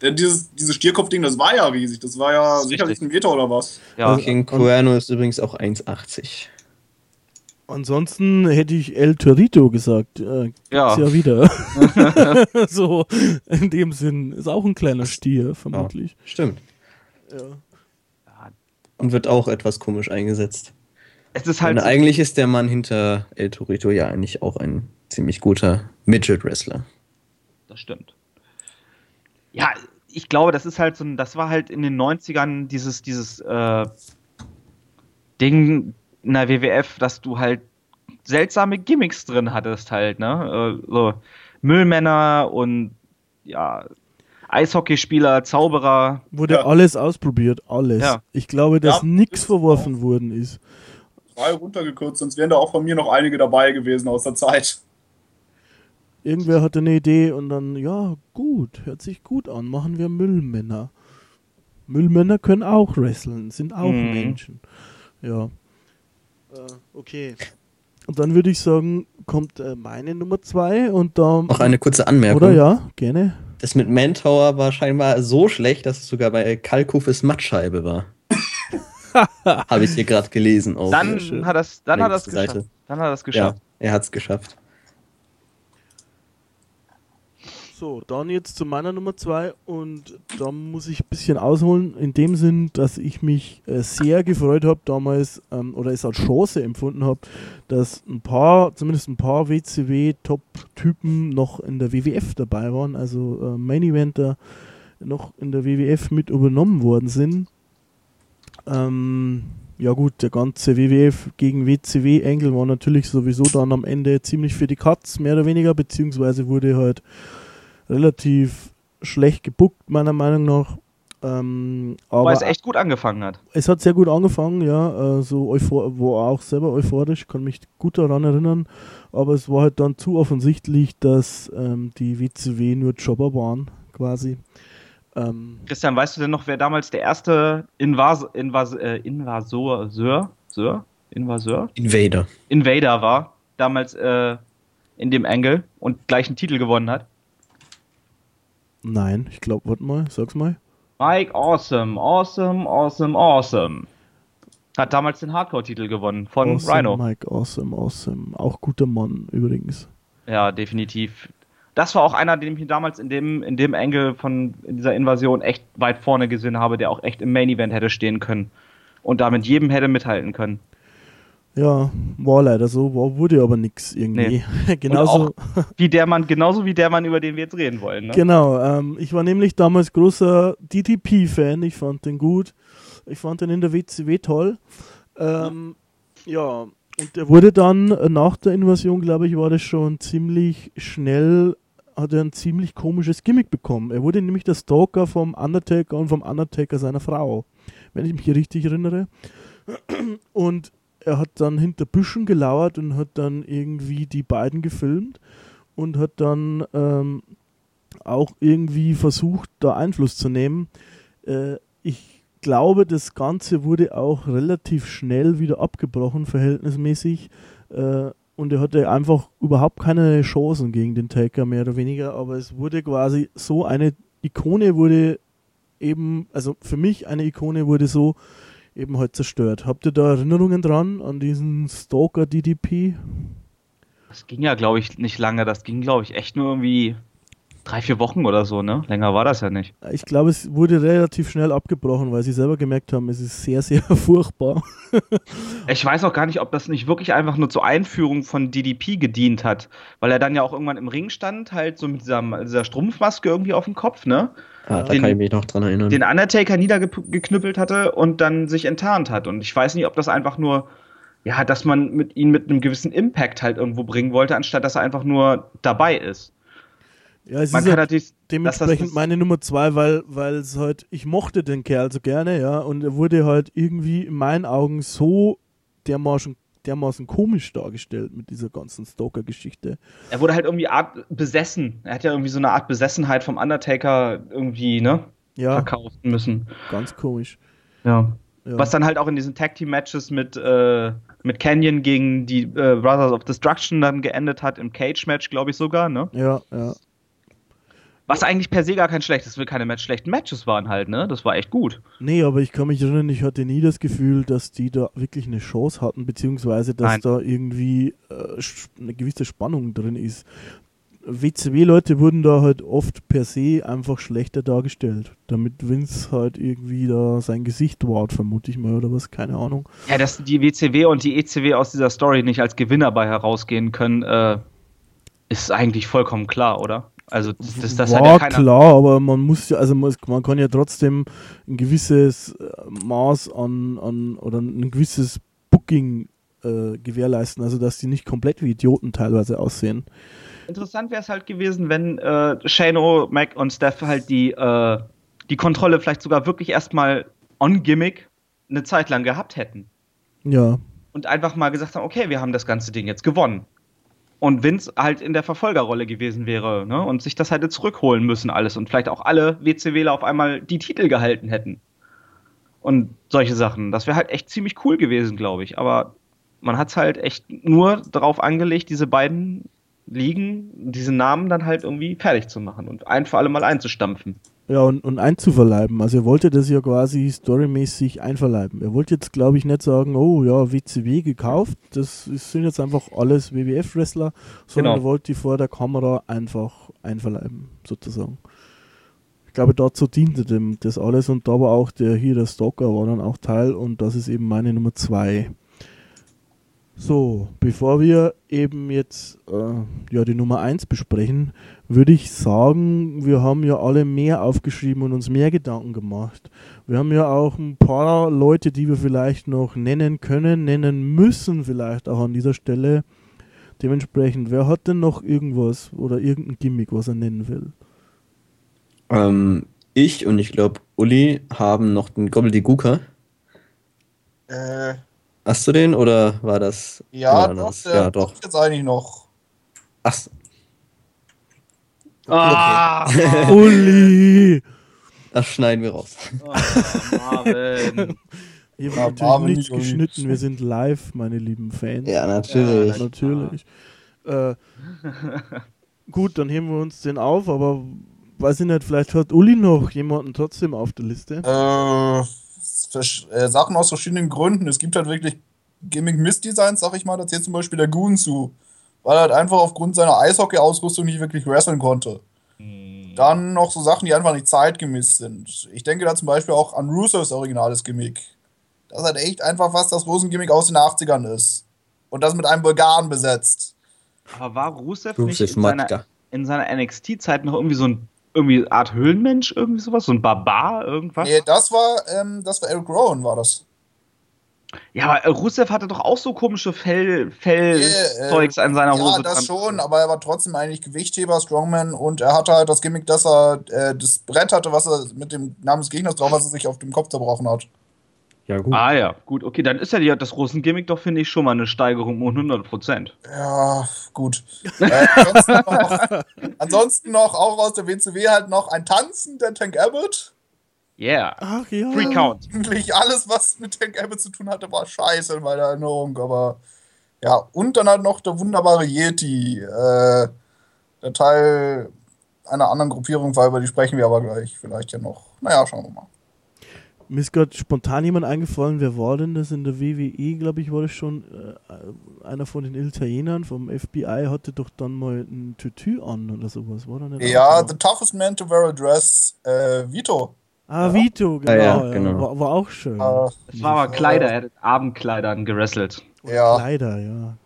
Denn dieses, dieses Stierkopfding, das war ja riesig. Das war ja Das sicherlich richtig. ein Meter oder was. Ja, Also- King Cuerno ist übrigens auch 1,80. Ansonsten hätte ich El Torito gesagt. Äh, ja. Ist ja wieder. so, in dem Sinn. Ist auch ein kleiner Stier, vermutlich. Stimmt. Ja. Und wird auch etwas komisch eingesetzt. Es ist halt Und eigentlich ist der Mann hinter El Torito ja eigentlich auch ein ziemlich guter Midget-Wrestler. Das stimmt. Ja, ich glaube, das ist halt so ein, das war halt in den 90ern dieses, dieses äh, Ding in der WWF, dass du halt seltsame Gimmicks drin hattest halt, ne? Äh, so Müllmänner und ja, Eishockeyspieler, Zauberer. Wurde Ja. alles ausprobiert, alles. Ja. Ich glaube, dass Ja, nichts verworfen worden ist. Drei runtergekürzt, sonst wären da auch von mir noch einige dabei gewesen aus der Zeit. Irgendwer hatte eine Idee und dann, ja, gut, hört sich gut an, machen wir Müllmänner. Müllmänner können auch wresteln, sind auch Mhm. Menschen. Ja. Äh, okay. Und dann würde ich sagen, kommt äh, meine Nummer zwei und da. Noch eine kurze Anmerkung. Oder ja, gerne. Das mit Mantower war scheinbar so schlecht, dass es sogar bei Kalkofes Mattscheibe war. Habe ich hier gerade gelesen. Auf Dann hat das, dann hat das geschafft. Dann hat er es ja, geschafft. er hat es geschafft. So, dann jetzt zu meiner Nummer zwei und da muss ich ein bisschen ausholen, in dem Sinn, dass ich mich äh, sehr gefreut habe damals ähm, oder es als Chance empfunden habe, dass ein paar, zumindest ein paar WCW-Top-Typen noch in der WWF dabei waren, also äh, Main Eventer noch in der WWF mit übernommen worden sind. Ähm, ja gut, der ganze WWF gegen WCW-Engel war natürlich sowieso dann am Ende ziemlich für die Katz, mehr oder weniger, beziehungsweise wurde halt relativ schlecht gebuckt, meiner Meinung nach. Ähm, aber Weil es echt gut angefangen hat. es hat sehr gut angefangen, ja, äh, so euphor war auch selber euphorisch, kann mich gut daran erinnern, aber es war halt dann zu offensichtlich, dass ähm, die WCW nur Jobber waren, quasi. Ähm, Christian, weißt du denn noch, wer damals der erste Invas Invas äh, Invasor, Sir, Sir? Invasor? Invader. Invader war, damals äh, in dem Angle und gleich einen Titel gewonnen hat? Nein, ich glaube, warte mal, sag's mal. Mike Awesome, Awesome, Awesome, Awesome. Hat damals den Hardcore-Titel gewonnen von awesome, Rhino. Mike, awesome, awesome. Auch guter Mann übrigens. Ja, definitiv. Das war auch einer, den ich damals in dem, in dem Angle von in dieser Invasion echt weit vorne gesehen habe, der auch echt im Main Event hätte stehen können. Und damit jedem hätte mithalten können. Ja, war leider so, war, wurde aber nichts irgendwie. Nee. genauso. wie der Mann, genauso wie der Mann, über den wir jetzt reden wollen. Ne? Genau, ähm, ich war nämlich damals großer DTP-Fan, ich fand den gut. Ich fand den in der WCW toll. Ähm, ja, und der wurde dann äh, nach der Invasion, glaube ich, war das schon ziemlich schnell, hat er ein ziemlich komisches Gimmick bekommen. Er wurde nämlich der Stalker vom Undertaker und vom Undertaker seiner Frau, wenn ich mich richtig erinnere. Und er hat dann hinter Büschen gelauert und hat dann irgendwie die beiden gefilmt und hat dann ähm, auch irgendwie versucht, da Einfluss zu nehmen. Äh, ich glaube, das Ganze wurde auch relativ schnell wieder abgebrochen, verhältnismäßig. Äh, und er hatte einfach überhaupt keine Chancen gegen den Taker, mehr oder weniger. Aber es wurde quasi so eine Ikone wurde eben, also für mich eine Ikone wurde so eben halt zerstört. Habt ihr da Erinnerungen dran an diesen Stalker DDP? Das ging ja, glaube ich, nicht lange. Das ging, glaube ich, echt nur irgendwie drei, vier Wochen oder so, ne? Länger war das ja nicht. Ich glaube, es wurde relativ schnell abgebrochen, weil sie selber gemerkt haben, es ist sehr, sehr furchtbar. ich weiß auch gar nicht, ob das nicht wirklich einfach nur zur Einführung von DDP gedient hat, weil er dann ja auch irgendwann im Ring stand, halt so mit dieser, dieser Strumpfmaske irgendwie auf dem Kopf, ne? Ah, da den, kann ich mich noch dran erinnern. Den Undertaker niedergeknüppelt hatte und dann sich enttarnt hat. Und ich weiß nicht, ob das einfach nur, ja, dass man mit ihn mit einem gewissen Impact halt irgendwo bringen wollte, anstatt dass er einfach nur dabei ist. Ja, es man ist halt dementsprechend das, das meine Nummer zwei, weil, weil es halt, ich mochte den Kerl so gerne, ja, und er wurde halt irgendwie in meinen Augen so dermaßen dermaßen komisch dargestellt mit dieser ganzen Stalker-Geschichte. Er wurde halt irgendwie Art besessen. Er hat ja irgendwie so eine Art Besessenheit vom Undertaker irgendwie, ne? Ja. Verkaufen müssen. Ganz komisch. Ja. ja. Was dann halt auch in diesen Tag Team Matches mit, äh, mit Canyon gegen die äh, Brothers of Destruction dann geendet hat, im Cage Match, glaube ich sogar, ne? Ja, ja. Was eigentlich per se gar kein schlechtes, keine Match, schlechten Matches waren halt, ne? Das war echt gut. Nee, aber ich kann mich erinnern, ich hatte nie das Gefühl, dass die da wirklich eine Chance hatten, beziehungsweise dass Nein. da irgendwie äh, eine gewisse Spannung drin ist. WCW-Leute wurden da halt oft per se einfach schlechter dargestellt, damit Vince halt irgendwie da sein Gesicht wahrt, vermute ich mal, oder was, keine Ahnung. Ja, dass die WCW und die ECW aus dieser Story nicht als Gewinner bei herausgehen können, äh, ist eigentlich vollkommen klar, oder? Also das, das war ja klar, aber man muss ja, also man, man, kann ja trotzdem ein gewisses äh, Maß an, an oder ein gewisses Booking äh, gewährleisten, also dass die nicht komplett wie Idioten teilweise aussehen. Interessant wäre es halt gewesen, wenn äh, Shano, Mac und Steph halt die, äh, die Kontrolle vielleicht sogar wirklich erstmal on-Gimmick eine Zeit lang gehabt hätten. Ja. Und einfach mal gesagt haben, okay, wir haben das ganze Ding jetzt gewonnen und Vince halt in der Verfolgerrolle gewesen wäre ne? und sich das hätte zurückholen müssen alles und vielleicht auch alle WCWler auf einmal die Titel gehalten hätten. Und solche Sachen. Das wäre halt echt ziemlich cool gewesen, glaube ich. Aber man hat es halt echt nur darauf angelegt, diese beiden Ligen, diese Namen dann halt irgendwie fertig zu machen und ein für alle Mal einzustampfen. Ja, und, und einzuverleiben. Also er wollte das ja quasi storymäßig einverleiben. Er wollte jetzt, glaube ich, nicht sagen, oh ja, WCW gekauft, das sind jetzt einfach alles WWF-Wrestler, sondern genau. er wollte die vor der Kamera einfach einverleiben, sozusagen. Ich glaube, dazu diente dem das alles und da war auch der hier, der Stalker, war dann auch Teil und das ist eben meine Nummer zwei. So, bevor wir eben jetzt äh, ja, die Nummer 1 besprechen, würde ich sagen, wir haben ja alle mehr aufgeschrieben und uns mehr Gedanken gemacht. Wir haben ja auch ein paar Leute, die wir vielleicht noch nennen können, nennen müssen vielleicht auch an dieser Stelle. Dementsprechend, wer hat denn noch irgendwas oder irgendein Gimmick, was er nennen will? Ähm, ich und ich glaube Uli haben noch den Gobbledygooker. Äh, Hast du den oder war das? Ja, doch, der ja, doch. jetzt eigentlich noch. Ach. Ah, okay. Uli! Das schneiden wir raus. Oh, Marvin. Hier wird ja, natürlich nichts geschnitten, wir sind live, meine lieben Fans. Ja, natürlich. Ja, natürlich. Äh, gut, dann heben wir uns den auf, aber weiß ich nicht, vielleicht hat Uli noch jemanden trotzdem auf der Liste. Äh äh, Sachen aus verschiedenen Gründen. Es gibt halt wirklich Gimmick-Mist-Designs, sag ich mal, da zählt zum Beispiel der Goon zu, weil er halt einfach aufgrund seiner Eishockey-Ausrüstung nicht wirklich wresteln konnte. Mhm. Dann noch so Sachen, die einfach nicht zeitgemäß sind. Ich denke da zum Beispiel auch an Russos originales Gimmick. dass halt echt einfach was das Rosengimmick aus den 80ern ist. Und das mit einem Bulgaren besetzt. Aber war Rusev, nicht in seiner, in seiner NXT-Zeit noch irgendwie so ein irgendwie eine Art Höhlenmensch, irgendwie sowas? So ein Barbar, irgendwas? Nee, das war, ähm, das war Eric Rowan, war das. Ja, aber äh, Rusev hatte doch auch so komische Fell, Fell-Zeugs Äh, an seiner ja, Hose. das dran. schon, aber er war trotzdem eigentlich Gewichtheber, Strongman und er hatte halt das Gimmick, dass er äh, das Brett hatte, was er mit dem Namen des Gegners drauf, was er sich auf dem Kopf zerbrochen hat. Ja, gut. Ah ja, gut, okay, dann ist ja die, das Rusengimmick doch, finde ich, schon mal eine Steigerung um 100 Prozent. Ja, gut. äh, ansonsten, noch, ansonsten noch, auch aus der WCW halt noch ein Tanzen, der Tank Abbott. Yeah. Ach ja. Free Count. Eigentlich alles, was mit Tank Abbott zu tun hatte, war scheiße in meiner Erinnerung, aber ja, und dann halt noch der wunderbare Yeti, äh, der Teil einer anderen Gruppierung war, über die sprechen wir aber gleich vielleicht ja noch. Naja, schauen wir mal. Mir ist gerade spontan jemand eingefallen, wer war denn das in der WWE, glaube ich, war das schon äh, einer von den Italienern vom FBI, hatte doch dann mal ein Tütü an oder sowas, war da nicht Ja, auch the toughest man to wear a dress, äh, Vito. Ah, Ja. Vito, genau. Ja, ja, genau. War, war auch schön. Äh, Es war aber Kleider, er hat Abendkleidern gerasselt. ja, Leider, ja.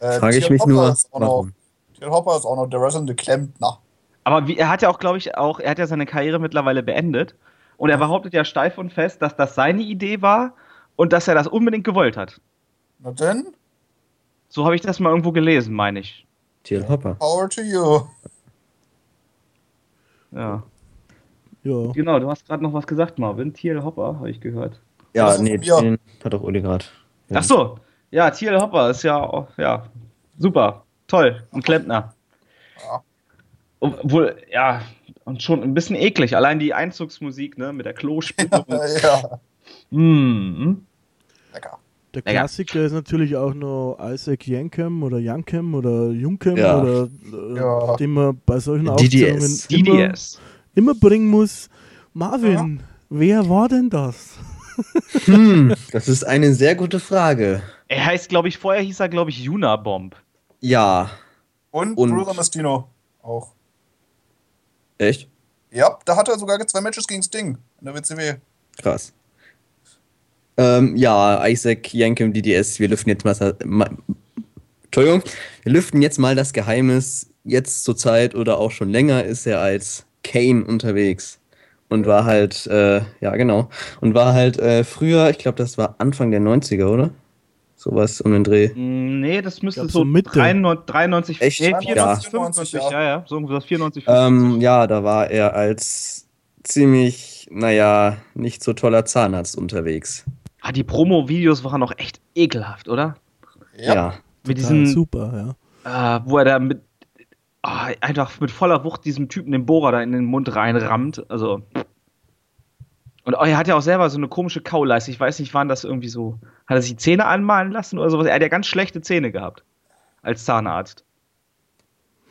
äh, Frage ich Till mich Hopper nur, ist auch noch, warum. Till Hopper ist auch noch der wrestlende Klempner. Aber wie, er hat ja auch, glaube ich, auch, er hat ja seine Karriere mittlerweile beendet. Und er behauptet ja steif und fest, dass das seine Idee war und dass er das unbedingt gewollt hat. Na denn, So habe ich das mal irgendwo gelesen, meine ich. Till Hopper. power to you. Ja. Ja. Genau, du hast gerade noch was gesagt, Marvin. Thiel Hopper, habe ich gehört. Ja, Das nee, mir. den hat auch Uli gerade. Ja. Ach so. Ja, Thiel Hopper ist ja, auch- ja, super. Toll. Ein Klempner. Ja. Obwohl, ja, und schon ein bisschen eklig. Allein die Einzugsmusik, ne, mit der Klospülung. ja, mm. lecker. Der. Klassiker ist natürlich auch noch Isaac Yankem oder Yankem oder Junkem Ja. oder äh, Ja. den man bei solchen DDS. Aufzählungen DDS. immer bringen muss. Marvin, wer war denn das? Hm, das ist eine sehr gute Frage. Er heißt, glaube ich, vorher hieß er, glaube ich, Unabomb. Ja, Und, Und- Bruder Mastino auch. echt? Ja, da hat er sogar zwei Matches gegen Sting in der WCW. Krass. Ähm, ja, Isaac Yankem DDS, wir lüften jetzt mal, ma, Entschuldigung, wir lüften jetzt mal das Geheimnis. Jetzt zur Zeit oder auch schon länger ist er als Kane unterwegs. Und war halt, äh, ja genau, und war halt äh, früher, ich glaube, das war Anfang der 90er, oder? Sowas um den Dreh. Mm, Nee, das müsste glaub, so so Mitte. 93, 93 Echt? nee, Ja. 94, 95, 95, ja, ja, so irgendwas 94, Ähm, 95. ja, da war er als ziemlich, naja, nicht so toller Zahnarzt unterwegs. Ah, die Promo-Videos waren noch echt ekelhaft, oder? Ja. ja. Mit diesen, super, ja. äh, wo er da mit ah, einfach mit voller Wucht diesem Typen den Bohrer da in den Mund reinrammt. Also. Und oh, er hat ja auch selber so eine komische Kauleiste. Ich weiß nicht, waren das irgendwie so. Hat er sich die Zähne anmalen lassen oder sowas? Er hat ja ganz schlechte Zähne gehabt. Als Zahnarzt.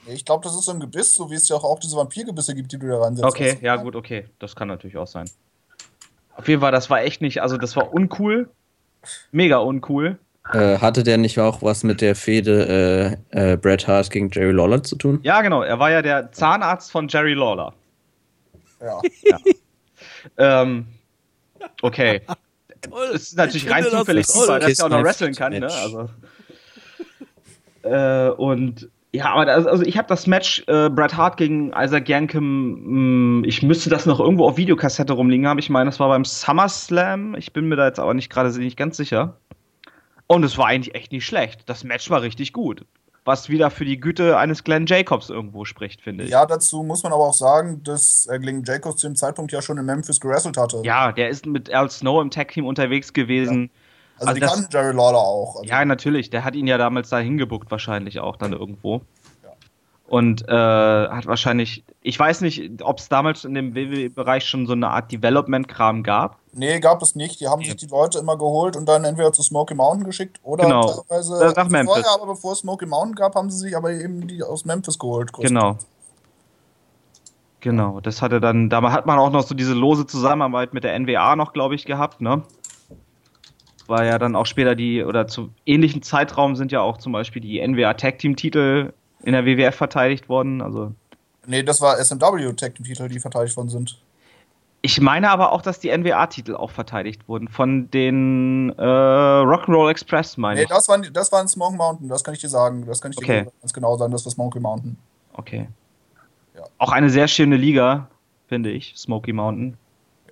Ich glaube, das ist so ein Gebiss, so wie es ja auch, auch diese Vampirgebisse gibt, die du da reinsetzt. Okay, du? ja, gut, okay. Das kann natürlich auch sein. Auf jeden Fall, das war echt nicht, also das war uncool. Mega uncool. Äh, hatte der nicht auch was mit der Fehde äh, äh, Bret Hart gegen Jerry Lawler zu tun? Ja, genau. Er war ja der Zahnarzt von Jerry Lawler. Ja. Ähm, okay. Das ist natürlich Ich rein das zufällig toll. dass er auch noch wresteln kann, ne? Also. Äh, und ja, aber das, also ich habe das Match äh, Bret Hart gegen Isaac Yankem, mh, ich müsste das noch irgendwo auf Videokassette rumliegen haben. Ich meine, das war beim SummerSlam. Ich bin mir da jetzt aber nicht gerade nicht ganz sicher. Und es war eigentlich echt nicht schlecht. Das Match war richtig gut. Was wieder für die Güte eines Glenn Jacobs irgendwo spricht, finde ich. ja, dazu muss man aber auch sagen, dass äh, Glenn Jacobs zu dem Zeitpunkt ja schon in Memphis gewrestelt hatte. Ja, der ist mit Al Snow im Tag-Team unterwegs gewesen. also, also die das- kannten Jerry Lawler auch. Also, Ja, natürlich. Der hat ihn ja damals da hingebuckt, wahrscheinlich auch dann irgendwo. Ja. Und äh, hat wahrscheinlich, ich weiß nicht, ob es damals in dem WWE-Bereich schon so eine Art Development-Kram gab. Nee, gab es nicht. Die haben sich die Leute immer geholt und dann entweder zu Smoky Mountain geschickt oder Genau. teilweise nach Memphis. vorher, aber bevor es Smoky Mountain gab, haben sie sich aber eben die aus Memphis geholt. Genau. Genau, das hatte dann, da hat man auch noch so diese lose Zusammenarbeit mit der NWA noch, glaube ich, gehabt, ne? War ja dann auch später die, oder zu ähnlichen Zeitraum sind ja auch zum Beispiel die NWA Tag Team Titel in der WWF verteidigt worden, also Nee, das war SMW Tag Team Titel, die verteidigt worden sind. Ich meine aber auch, dass die NWA-Titel auch verteidigt wurden von den äh, Rock'n'Roll Express, meine Nee, ich. das war, das war ein Smoke Mountain, das kann ich dir sagen. Das kann ich dir Okay. ganz genau sagen, das war Smoky Mountain. Okay. Ja. Auch eine sehr schöne Liga, finde ich, Smoky Mountain,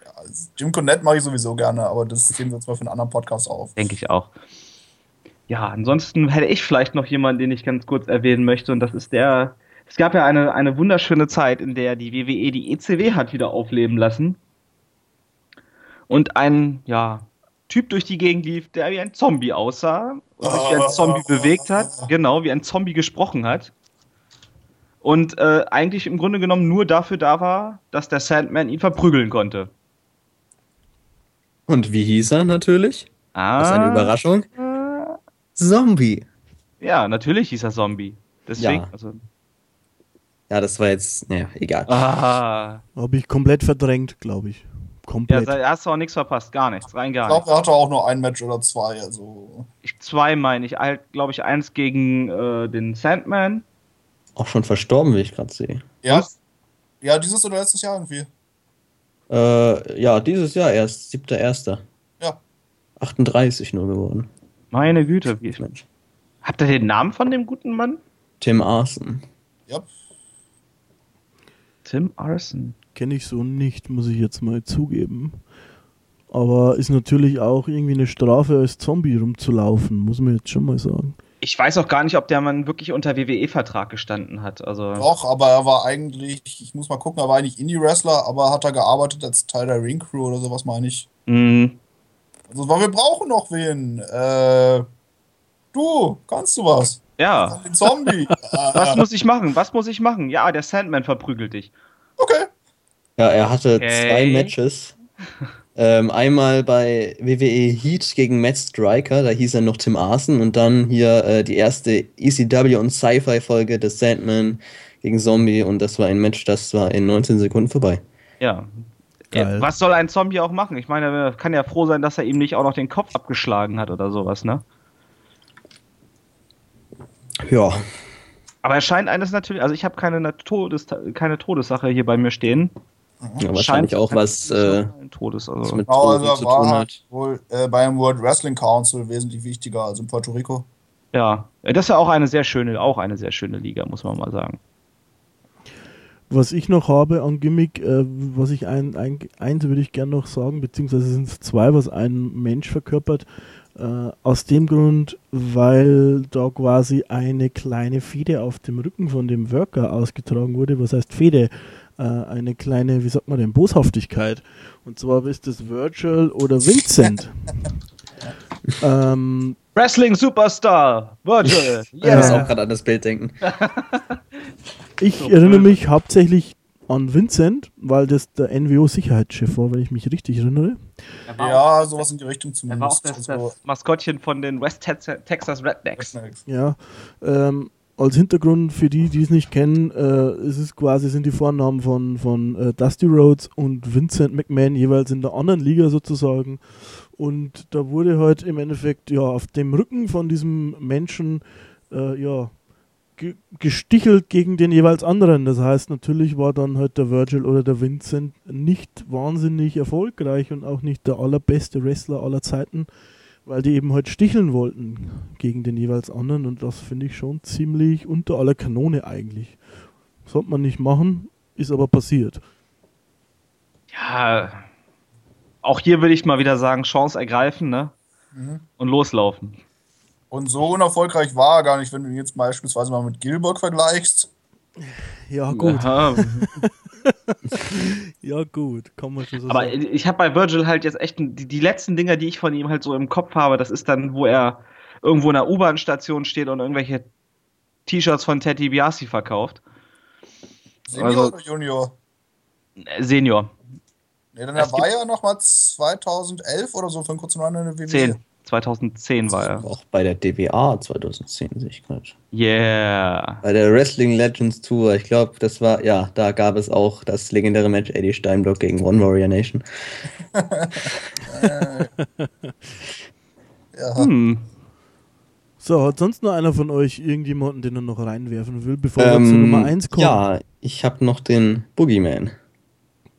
Ja, also Jim Cornette mache ich sowieso gerne, aber das sehen wir uns mal für einen anderen Podcast auf. denke ich auch. Ja, ansonsten hätte ich vielleicht noch jemanden, den ich ganz kurz erwähnen möchte, und das ist der. Es gab ja eine, eine wunderschöne Zeit, in der die WWE die ECW hat wieder aufleben lassen. Und ein, ja, Typ durch die Gegend lief, der wie ein Zombie aussah und sich wie ein Zombie bewegt hat. Genau, wie ein Zombie gesprochen hat. Und äh, eigentlich im Grunde genommen nur dafür da war, dass der Sandman ihn verprügeln konnte. Und wie hieß er natürlich? Ah, Das ist eine Überraschung. Zombie. Ja, natürlich hieß er Zombie. Deswegen, Ja. also. Ja, das war jetzt, naja, egal. Ah. Habe ich komplett verdrängt, glaube ich. Ja, Komplett. da hast du auch nichts verpasst, gar nichts, rein Ich gar glaube, nichts. er hatte auch nur ein Match oder zwei. Also. Ich, zwei meine ich, halt, glaube ich, eins gegen äh, den Sandman. Auch schon verstorben, wie ich gerade sehe. Ja. Was? Ja, dieses oder letztes Jahr irgendwie. Äh, ja, dieses Jahr erst, 7.1. Ja. 38 nur geworden. Meine Güte, wie Mensch. Habt ihr den Namen von dem guten Mann? Tim Arson. Ja. Tim Arson. Kenne ich so nicht, muss ich jetzt mal zugeben. Aber ist natürlich auch irgendwie eine Strafe, als Zombie rumzulaufen, muss man jetzt schon mal sagen. Ich weiß auch gar nicht, ob der Mann wirklich unter WWE-Vertrag gestanden hat. Also, Doch, aber er war eigentlich, ich muss mal gucken, er war eigentlich Indie-Wrestler, aber hat er gearbeitet als Teil der Ring Crew oder sowas, meine ich. mh, Also, weil wir brauchen noch wen. Äh, du, kannst du was? ja. Den Zombie. Was muss ich machen? Was muss ich machen? Ja, der Sandman verprügelt dich. okay. Ja, er hatte Okay. zwei Matches. ähm, einmal bei WWE Heat gegen Matt Striker, da hieß er noch Tim Arson und dann hier äh, die erste ECW und Sci-Fi Folge des Sandman gegen Zombie und das war ein Match, das war in 19 Sekunden vorbei. Ja. Geil. Ja, Was soll ein Zombie auch machen? Ich meine, er kann ja froh sein, dass er ihm nicht auch noch den Kopf abgeschlagen hat oder sowas, ne? Ja, Aber er scheint eines natürlich, also ich habe keine, Todes, keine Todessache hier bei mir stehen. ja wahrscheinlich auch was, äh, ein Todes, was also. mit Genau, also Drogen er zu tun war hat. wohl äh, beim World Wrestling Council wesentlich wichtiger als in Puerto Rico. Ja, das ist ja auch eine sehr schöne, auch eine sehr schöne Liga, muss man mal sagen. Was ich noch habe an Gimmick, äh, was ich ein, ein, eins würde ich gerne noch sagen, beziehungsweise sind es zwei, was ein Mensch verkörpert. Äh, aus dem Grund, weil da quasi eine kleine Fede auf dem Rücken von dem Worker ausgetragen wurde. Was heißt Fede? Äh, eine kleine, wie sagt man denn, Boshaftigkeit. Und zwar ist es Virgil oder Vincent. ähm, Wrestling Superstar, Virgil, Ich muss Ja. auch gerade an das Bild denken. Ich So erinnere mich hauptsächlich an Vincent, weil das der NWO-Sicherheitschef war, wenn ich mich richtig erinnere. Er Ja, sowas in die Richtung er war auch zumindest. das, Also, das Maskottchen von den West Tex- Texas Rednecks. Ja, ähm, als Hintergrund für die, die es nicht kennen, äh, ist es quasi sind die Vornamen von, von äh, Dusty Rhodes und Vincent McMahon jeweils in der anderen Liga sozusagen. Und da wurde halt im Endeffekt ja auf dem Rücken von diesem Menschen äh, ja ge gestichelt gegen den jeweils anderen. Das heißt, natürlich war dann halt der Virgil oder der Vincent nicht wahnsinnig erfolgreich und auch nicht der allerbeste Wrestler aller Zeiten weil die eben halt sticheln wollten gegen den jeweils anderen und das finde ich schon ziemlich unter aller Kanone eigentlich. Sollte man nicht machen, ist aber passiert. Ja, auch hier würde ich mal wieder sagen, Chance ergreifen, ne? Mhm. Und loslaufen. Und so unerfolgreich war er gar nicht, wenn du ihn jetzt beispielsweise mal mit Gilbert vergleichst. Ja gut, Aha. ja gut, kann man schon so Aber sagen. ich habe bei Virgil halt jetzt echt die, die letzten Dinger, die ich von ihm halt so im Kopf habe, das ist dann, wo er irgendwo in einer U-Bahn-Station steht und irgendwelche T-Shirts von Teddy Biasi verkauft. Senior Also- oder Junior? Äh, Senior. Nee, dann er war ja noch mal 2011 oder so für einen kurzen Run in der WWE. 10. 2010 war er. Auch bei der DWA 2010 sehe ich gerade. Yeah. Bei der Wrestling Legends Tour, ich glaube, das war, ja, da gab es auch das legendäre Match Eddie Steinblock gegen One Warrior Nation. Ja. Hm. So, hat sonst noch einer von euch irgendjemanden, den er noch reinwerfen will, bevor wir zu Ähm, Nummer 1 kommen? Ja, ich habe noch den Boogeyman.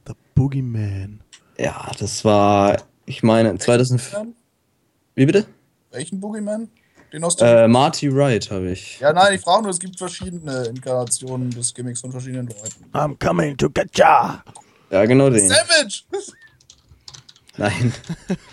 Der Boogeyman. Ja, das war, ich meine, 2000. Wie bitte? Welchen Boogeyman? Den aus dem Äh, Marty Wright habe ich. Ja, nein, ich frage nur, es gibt verschiedene Inkarnationen des Gimmicks von verschiedenen Leuten. I'm coming to get ya! Ja, genau den. Savage! Nein.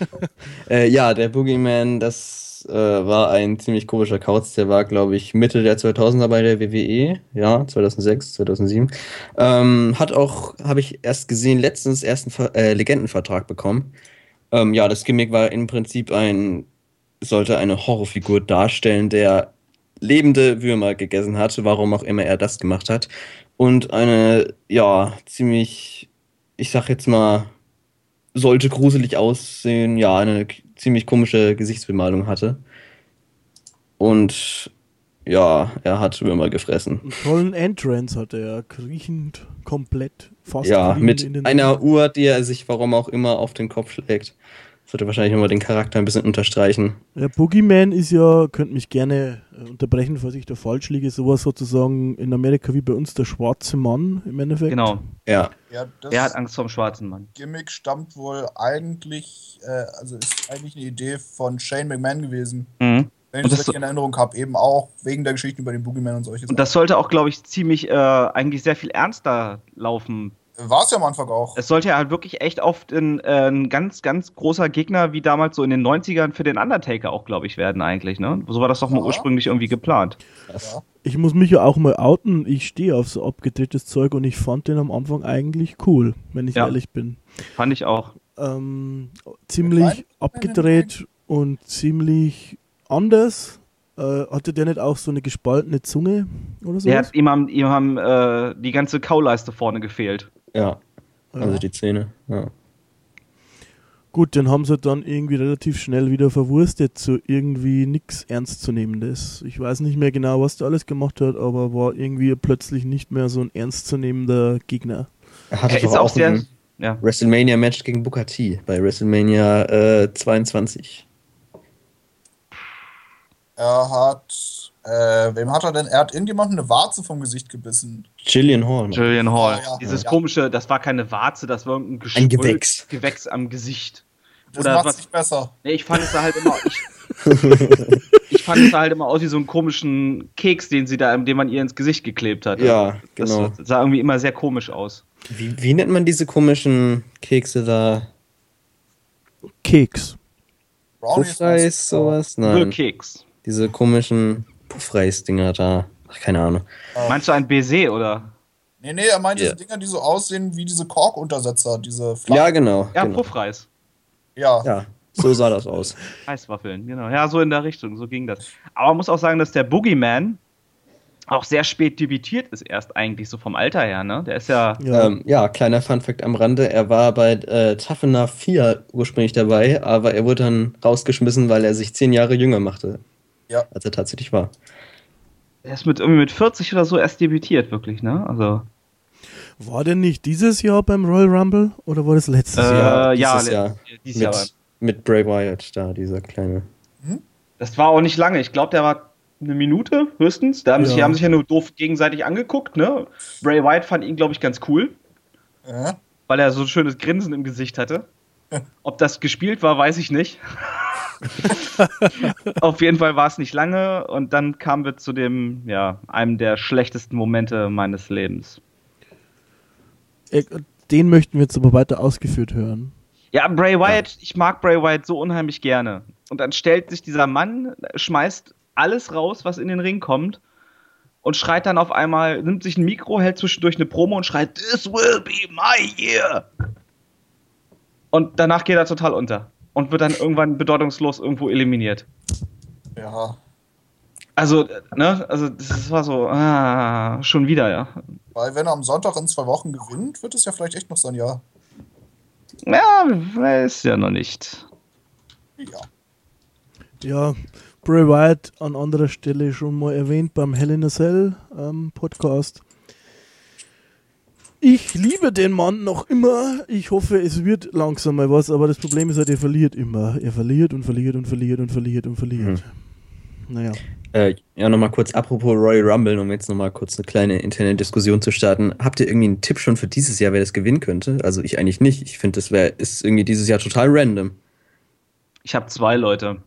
äh, ja, der Boogeyman, das äh, war ein ziemlich komischer Kauz. Der war, glaube ich, Mitte der 2000er bei der WWE. Ja, 2006, 2007. Ähm, hat auch, habe ich erst gesehen, letztens erst einen Ver äh, Legendenvertrag bekommen. Ähm, ja, das Gimmick war im Prinzip ein, sollte eine Horrorfigur darstellen, der lebende Würmer gegessen hat, warum auch immer er das gemacht hat. Und eine, ja, ziemlich, ich sag jetzt mal, sollte gruselig aussehen, ja, eine ziemlich komische Gesichtsbemalung hatte. Und ja, er hat Würmer gefressen. Einen tollen Entrance hatte er, kriechend komplett, fast Ja, mit in den einer Uhr, die er sich warum auch immer auf den Kopf schlägt. Sollte wahrscheinlich nochmal den Charakter ein bisschen unterstreichen. Der Boogeyman ist ja, könnt mich gerne äh, unterbrechen, falls ich da falsch liege, sowas sozusagen in Amerika wie bei uns der schwarze Mann im Endeffekt. Genau. Ja, Ja, Er hat Angst vor dem schwarzen Mann. Gimmick stammt wohl eigentlich, äh, also ist eigentlich eine Idee von Shane McMahon gewesen. Mhm. Wenn Und ich das richtig in Erinnerung habe, eben auch wegen der Geschichten über den Boogeyman und solche Und das sollte auch, glaube ich, ziemlich, äh, eigentlich sehr viel ernster laufen. War es ja am Anfang auch. Es sollte ja halt wirklich echt oft ein, äh, ein ganz, ganz großer Gegner, wie damals so in den 90ern für den Undertaker auch, glaube ich, werden eigentlich, ne? So war das doch mal Ja. ursprünglich irgendwie geplant. Ja. Ich muss mich ja auch mal outen, ich stehe auf so abgedrehtes Zeug und ich fand den am Anfang eigentlich cool, wenn ich Ja. ehrlich bin. Fand ich auch. Ähm, ziemlich abgedreht und ziemlich anders. Äh, hatte der nicht auch so eine gespaltene Zunge oder so? Hat, ihm haben, ihm haben äh, die ganze Kauleiste vorne gefehlt. ja. Also die Zähne. Ja. Gut, den haben sie dann irgendwie relativ schnell wieder verwurstet zu irgendwie nichts Ernstzunehmendes. Ich weiß nicht mehr genau, was der alles gemacht hat, aber war irgendwie plötzlich nicht mehr so ein ernstzunehmender Gegner. Er hatte Er doch ist auch auch sehr. ein Ja. WrestleMania-Match gegen Booker T bei WrestleMania äh, 22. Er hat, äh, wem hat er denn? Er hat irgendjemandem eine Warze vom Gesicht gebissen. Jillian Hall. Julian Hall. Ja, ja. Dieses Ja. komische, das war keine Warze, das war ein, Ein Gewächs. Gewächs am Gesicht. Das Oder macht was- sich besser. Nee, ich fand es da halt immer. Ich, ich fand es da halt immer aus wie so einen komischen Keks, den sie da, den man ihr ins Gesicht geklebt hat. Ja, das genau. sah irgendwie immer sehr komisch aus. Wie, wie nennt man diese komischen Kekse da? Keks. Brownies. Puffreis, sowas? Nur Nein. Keks. Diese komischen Puffreis-Dinger da. Ach, keine Ahnung. Meinst du ein Baiser oder? Nee, nee, er meint Ja. diese Dinger, die so aussehen wie diese Kork-Untersetzer, diese Ja, genau. Ja, genau. Puffreis. Ja. Ja, so sah das aus. Eiswaffeln, genau. Ja, so in der Richtung, so ging das. Aber man muss auch sagen, dass der Boogeyman auch sehr spät debütiert ist, erst eigentlich so vom Alter her, ne? Der ist ja. Ja. Ähm, ja, kleiner Funfact am Rande. Er war bei äh, Tough Enough 4 ursprünglich dabei, aber er wurde dann rausgeschmissen, weil er sich zehn Jahre jünger machte. Ja. Als er tatsächlich war. Der ist mit irgendwie mit 40 oder so erst debütiert, wirklich, ne? Also. War der nicht dieses Jahr beim Royal Rumble oder war das letztes Äh, Jahr? ja, dieses Jahr. dieses Jahr. Mit, mit Bray Wyatt da, dieser kleine. Das war auch nicht lange. Ich glaube, der war eine Minute höchstens. Da haben, sich, die Ja. haben sich ja nur doof gegenseitig angeguckt, ne? Bray Wyatt fand ihn, glaube ich, ganz cool, Äh? weil er so ein schönes Grinsen im Gesicht hatte. Ob das gespielt war, weiß ich nicht. Auf jeden Fall war es nicht lange und dann kamen wir zu dem, ja, einem der schlechtesten Momente meines Lebens. Den möchten wir jetzt aber weiter ausgeführt hören. Ja, Bray Wyatt, ich mag Bray Wyatt so unheimlich gerne. Und dann stellt sich dieser Mann, schmeißt alles raus, was in den Ring kommt und schreit dann auf einmal, nimmt sich ein Mikro, hält zwischendurch eine Promo und schreit, This will be my year. Und danach geht er total unter und wird dann irgendwann bedeutungslos irgendwo eliminiert. Ja. Also, ne, also das war so, ah, schon wieder, ja. Weil wenn er am Sonntag in zwei Wochen gewinnt, wird es ja vielleicht echt noch sein Jahr. Ja, weiß ja noch nicht. Ja. Ja, Bray Wyatt an anderer Stelle schon mal erwähnt beim Hell in a Cell ähm, Podcast. Ich liebe den Mann noch immer. Ich hoffe, es wird langsam mal was, aber das Problem ist halt, er verliert immer. Er verliert und verliert und verliert und verliert und verliert. Naja. Äh, ja, nochmal kurz, apropos Royal Rumble, um jetzt nochmal kurz eine kleine interne Diskussion zu starten. Habt ihr irgendwie einen Tipp schon für dieses Jahr, wer das gewinnen könnte? Also ich eigentlich nicht. Ich finde, das wär, ist irgendwie dieses Jahr total random. Ich habe zwei Leute.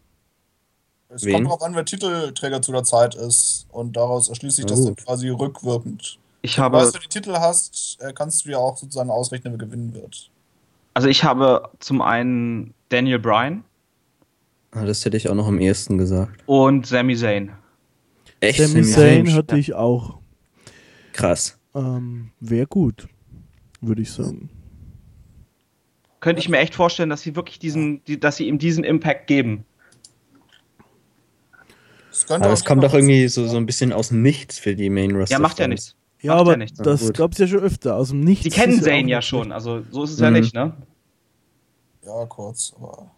Es Wen? kommt darauf an, wer Titelträger zu der Zeit ist. Und daraus erschließt sich Na das dann quasi rückwirkend. Ich habe, du, die Titel hast, äh, kannst du ja auch sozusagen ausrechnen, wer gewinnen wird. also ich habe zum einen Daniel Bryan Ah, das hätte ich auch noch am ehesten gesagt. und Sami Zayn. Echt? Sami Sami Zayn hatte ich auch. Krass. Ähm, Wäre gut, würde ich sagen. Könnte ich mir echt vorstellen, dass sie wirklich diesen, die, dass sie ihm diesen Impact geben. Könnte Aber es kommt doch irgendwie so, so ein bisschen aus dem Nichts für die Main Roster. Ja, macht ja nichts. Ja, Macht aber ja nichts. das Gut. gab es ja schon öfter. Aus dem Nichts. Die kennen Zayn ja schon, also so ist es ja Mhm. nicht, ne? Ja, kurz, aber.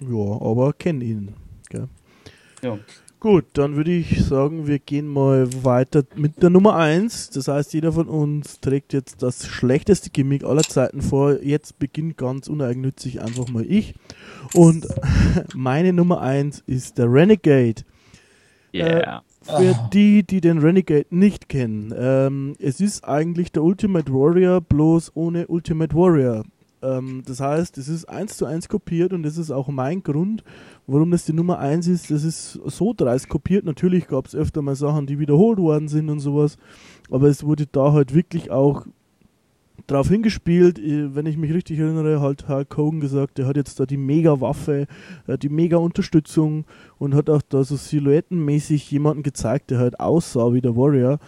Ja, aber kennen ihn. Gell? Ja. Gut, dann würde ich sagen, wir gehen mal weiter mit der Nummer 1. Das heißt, jeder von uns trägt jetzt das schlechteste Gimmick aller Zeiten vor. Jetzt beginnt ganz uneigennützig einfach mal ich. Und meine Nummer 1 ist der Renegade. Yeah. Für Ah. die, die den Renegade nicht kennen, ähm, es ist eigentlich der Ultimate Warrior, bloß ohne Ultimate Warrior. Ähm, das heißt, es ist eins zu eins kopiert und das ist auch mein Grund, warum das die Nummer 1 ist. Das ist so dreist kopiert. Natürlich gab es öfter mal Sachen, die wiederholt worden sind und sowas, aber es wurde da halt wirklich auch drauf hingespielt. Äh, Wenn ich mich richtig erinnere, hat Hulk Hogan gesagt, der hat jetzt da die Mega-Waffe, äh, die Mega-Unterstützung und hat auch da so silhouettenmäßig jemanden gezeigt, der halt aussah wie der Warrior.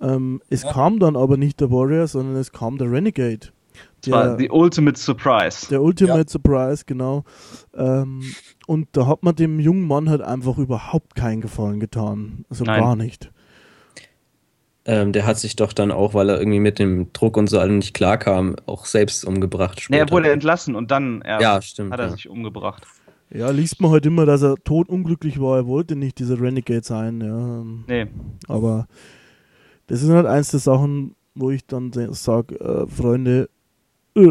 Ähm, es Ja. kam dann aber nicht der Warrior, sondern es kam der Renegade. Das war Der, die Ultimate Surprise. der Ultimate Surprise, genau. Ähm, und da hat man dem jungen Mann halt einfach überhaupt keinen Gefallen getan. Also Nein. gar nicht. Ähm, der hat sich doch dann auch, weil er irgendwie mit dem Druck und so allem nicht klarkam, auch selbst umgebracht. Nee, er später. wurde entlassen und dann erst Ja, stimmt. hat er ja. sich umgebracht. Ja, liest man halt immer, dass er totunglücklich war. Er wollte nicht dieser Renegade sein. Ja. Nee. Aber das sind halt eins der Sachen, wo ich dann sage, äh, Freunde, äh,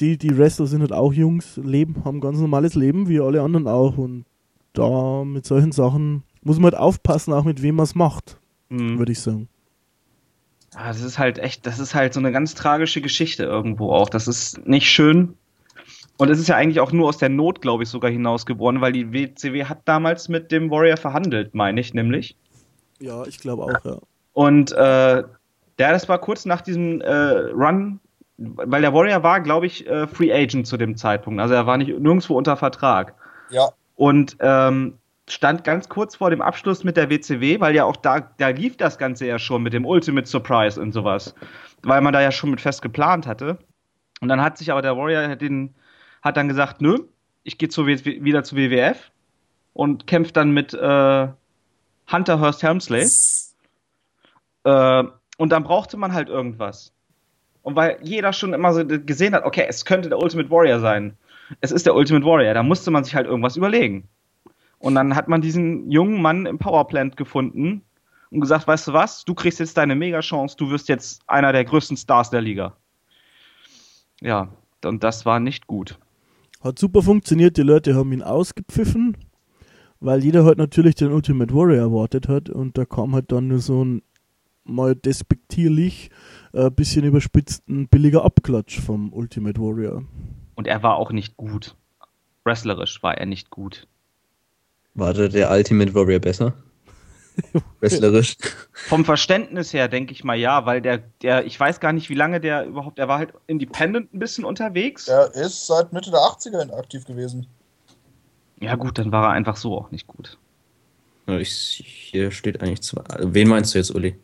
die, die Wrestler sind halt auch Jungs, leben, haben ein ganz normales Leben, wie alle anderen auch. Und da mit solchen Sachen muss man halt aufpassen, auch mit wem man es macht, Mhm. würde ich sagen. Ah, das ist halt echt, das ist halt so eine ganz tragische Geschichte irgendwo auch. Das ist nicht schön. Und es ist ja eigentlich auch nur aus der Not, glaube ich, sogar hinausgeboren, weil die WCW hat damals mit dem Warrior verhandelt, meine ich nämlich. Ja, ich glaube auch, ja. Und äh, ja, das war kurz nach diesem äh, Run, weil der Warrior war, glaube ich, äh, Free Agent zu dem Zeitpunkt. Also er war nicht nirgendwo unter Vertrag. Ja, Und ähm, stand ganz kurz vor dem Abschluss mit der WCW, weil ja auch da, da lief das Ganze ja schon mit dem Ultimate Surprise und sowas. Weil man da ja schon mit fest geplant hatte. Und dann hat sich aber der Warrior den, hat dann gesagt, nö, ich gehe wieder zu WWF und kämpft dann mit äh, Hunter Hearst Helmsley. Äh, und dann brauchte man halt irgendwas. Und weil jeder schon immer so gesehen hat, okay, es könnte der Ultimate Warrior sein. Es ist der Ultimate Warrior. Da musste man sich halt irgendwas überlegen. Und dann hat man diesen jungen Mann im Powerplant gefunden und gesagt, weißt du was, du kriegst jetzt deine Mega-Chance, du wirst jetzt einer der größten Stars der Liga. Ja, und das war nicht gut. Hat super funktioniert, die Leute haben ihn ausgepfiffen, weil jeder halt natürlich den Ultimate Warrior erwartet hat und da kam halt dann nur so ein mal despektierlich, äh, bisschen überspitzten billiger Abklatsch vom Ultimate Warrior. Und er war auch nicht gut. Wrestlerisch war er nicht gut. War da der Ultimate Warrior besser? Wrestlerisch. Vom Verständnis her denke ich mal ja, weil der, der, ich weiß gar nicht, wie lange der überhaupt, er war halt independent ein bisschen unterwegs. er ist seit Mitte der 80er aktiv gewesen. Ja, gut, dann war er einfach so auch nicht gut. Ich, hier steht eigentlich zwei. Wen meinst du jetzt, Uli?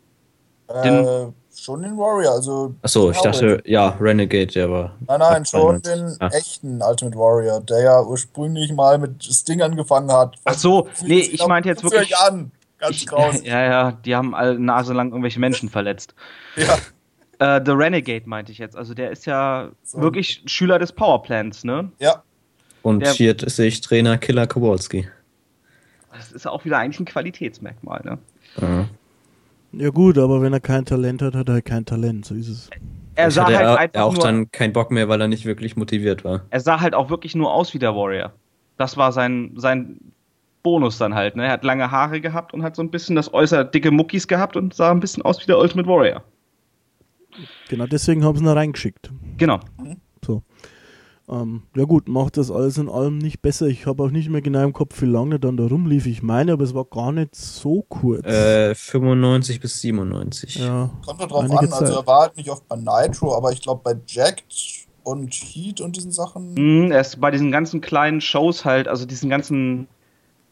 Äh, schon den Warrior, also. Achso, ich dachte, ja, Renegade, der war. Nein, nein, schon 92. den Ah. echten Ultimate Warrior, der ja ursprünglich mal mit Sting angefangen hat. Ach so, nee, ich meinte jetzt 50 wirklich. An. Ganz Ich, graus. ja, ja, die haben alle Nase lang irgendwelche Menschen verletzt. Ja. Äh, The Renegade meinte ich jetzt. Also der ist ja So. wirklich Schüler des Powerplants, ne? ja. Und Der- hier sehe ich Trainer Killer Kowalski. Das ist auch wieder eigentlich ein Qualitätsmerkmal, ne? Ja. Ja gut, aber wenn er kein Talent hat, hat er halt kein Talent, so ist es. Er sah halt er, einfach er auch nur, dann keinen Bock mehr, weil er nicht wirklich motiviert war. er sah halt auch wirklich nur aus wie der Warrior. Das war sein, sein Bonus dann halt. Ne? Er hat lange Haare gehabt und hat so ein bisschen das äußere dicke Muckis gehabt und sah ein bisschen aus wie der Ultimate Warrior. Genau deswegen haben sie ihn da reingeschickt. Genau. So. Ähm, ja gut, macht das alles in allem nicht besser. Ich habe auch nicht mehr genau im Kopf, wie lange dann da rumlief. Ich meine, aber es war gar nicht so kurz. Äh, 95 bis 97. ja, Kommt doch drauf an, also Zeit. er war halt nicht oft bei Nitro, aber ich glaube bei Jacked und Heat und diesen Sachen. Mhm, er ist bei diesen ganzen kleinen Shows halt, also diesen ganzen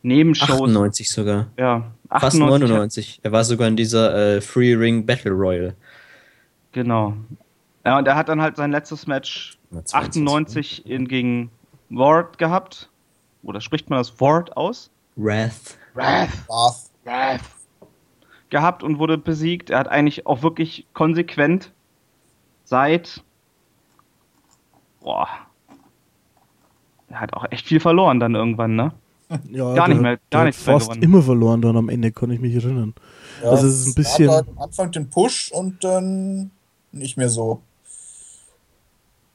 Nebenshows. 98 sogar. Ja, Fast 99. Er war sogar in dieser äh, Free Ring Battle Royal. Genau. Ja, und er hat dann halt sein letztes Match 98 in, gegen Ward gehabt. Oder spricht man das Ward aus? Wrath. Wrath. Bath. Gehabt und wurde besiegt. Er hat eigentlich auch wirklich konsequent seit. Boah. Er hat auch echt viel verloren dann irgendwann, ne? ja Gar nicht mehr- gar hat nichts mehr fast gewonnen. immer verloren dann am Ende, kann ich mich erinnern. Ja, Also es ist ein er bisschen- Hat halt am Anfang den Push und dann nicht mehr so.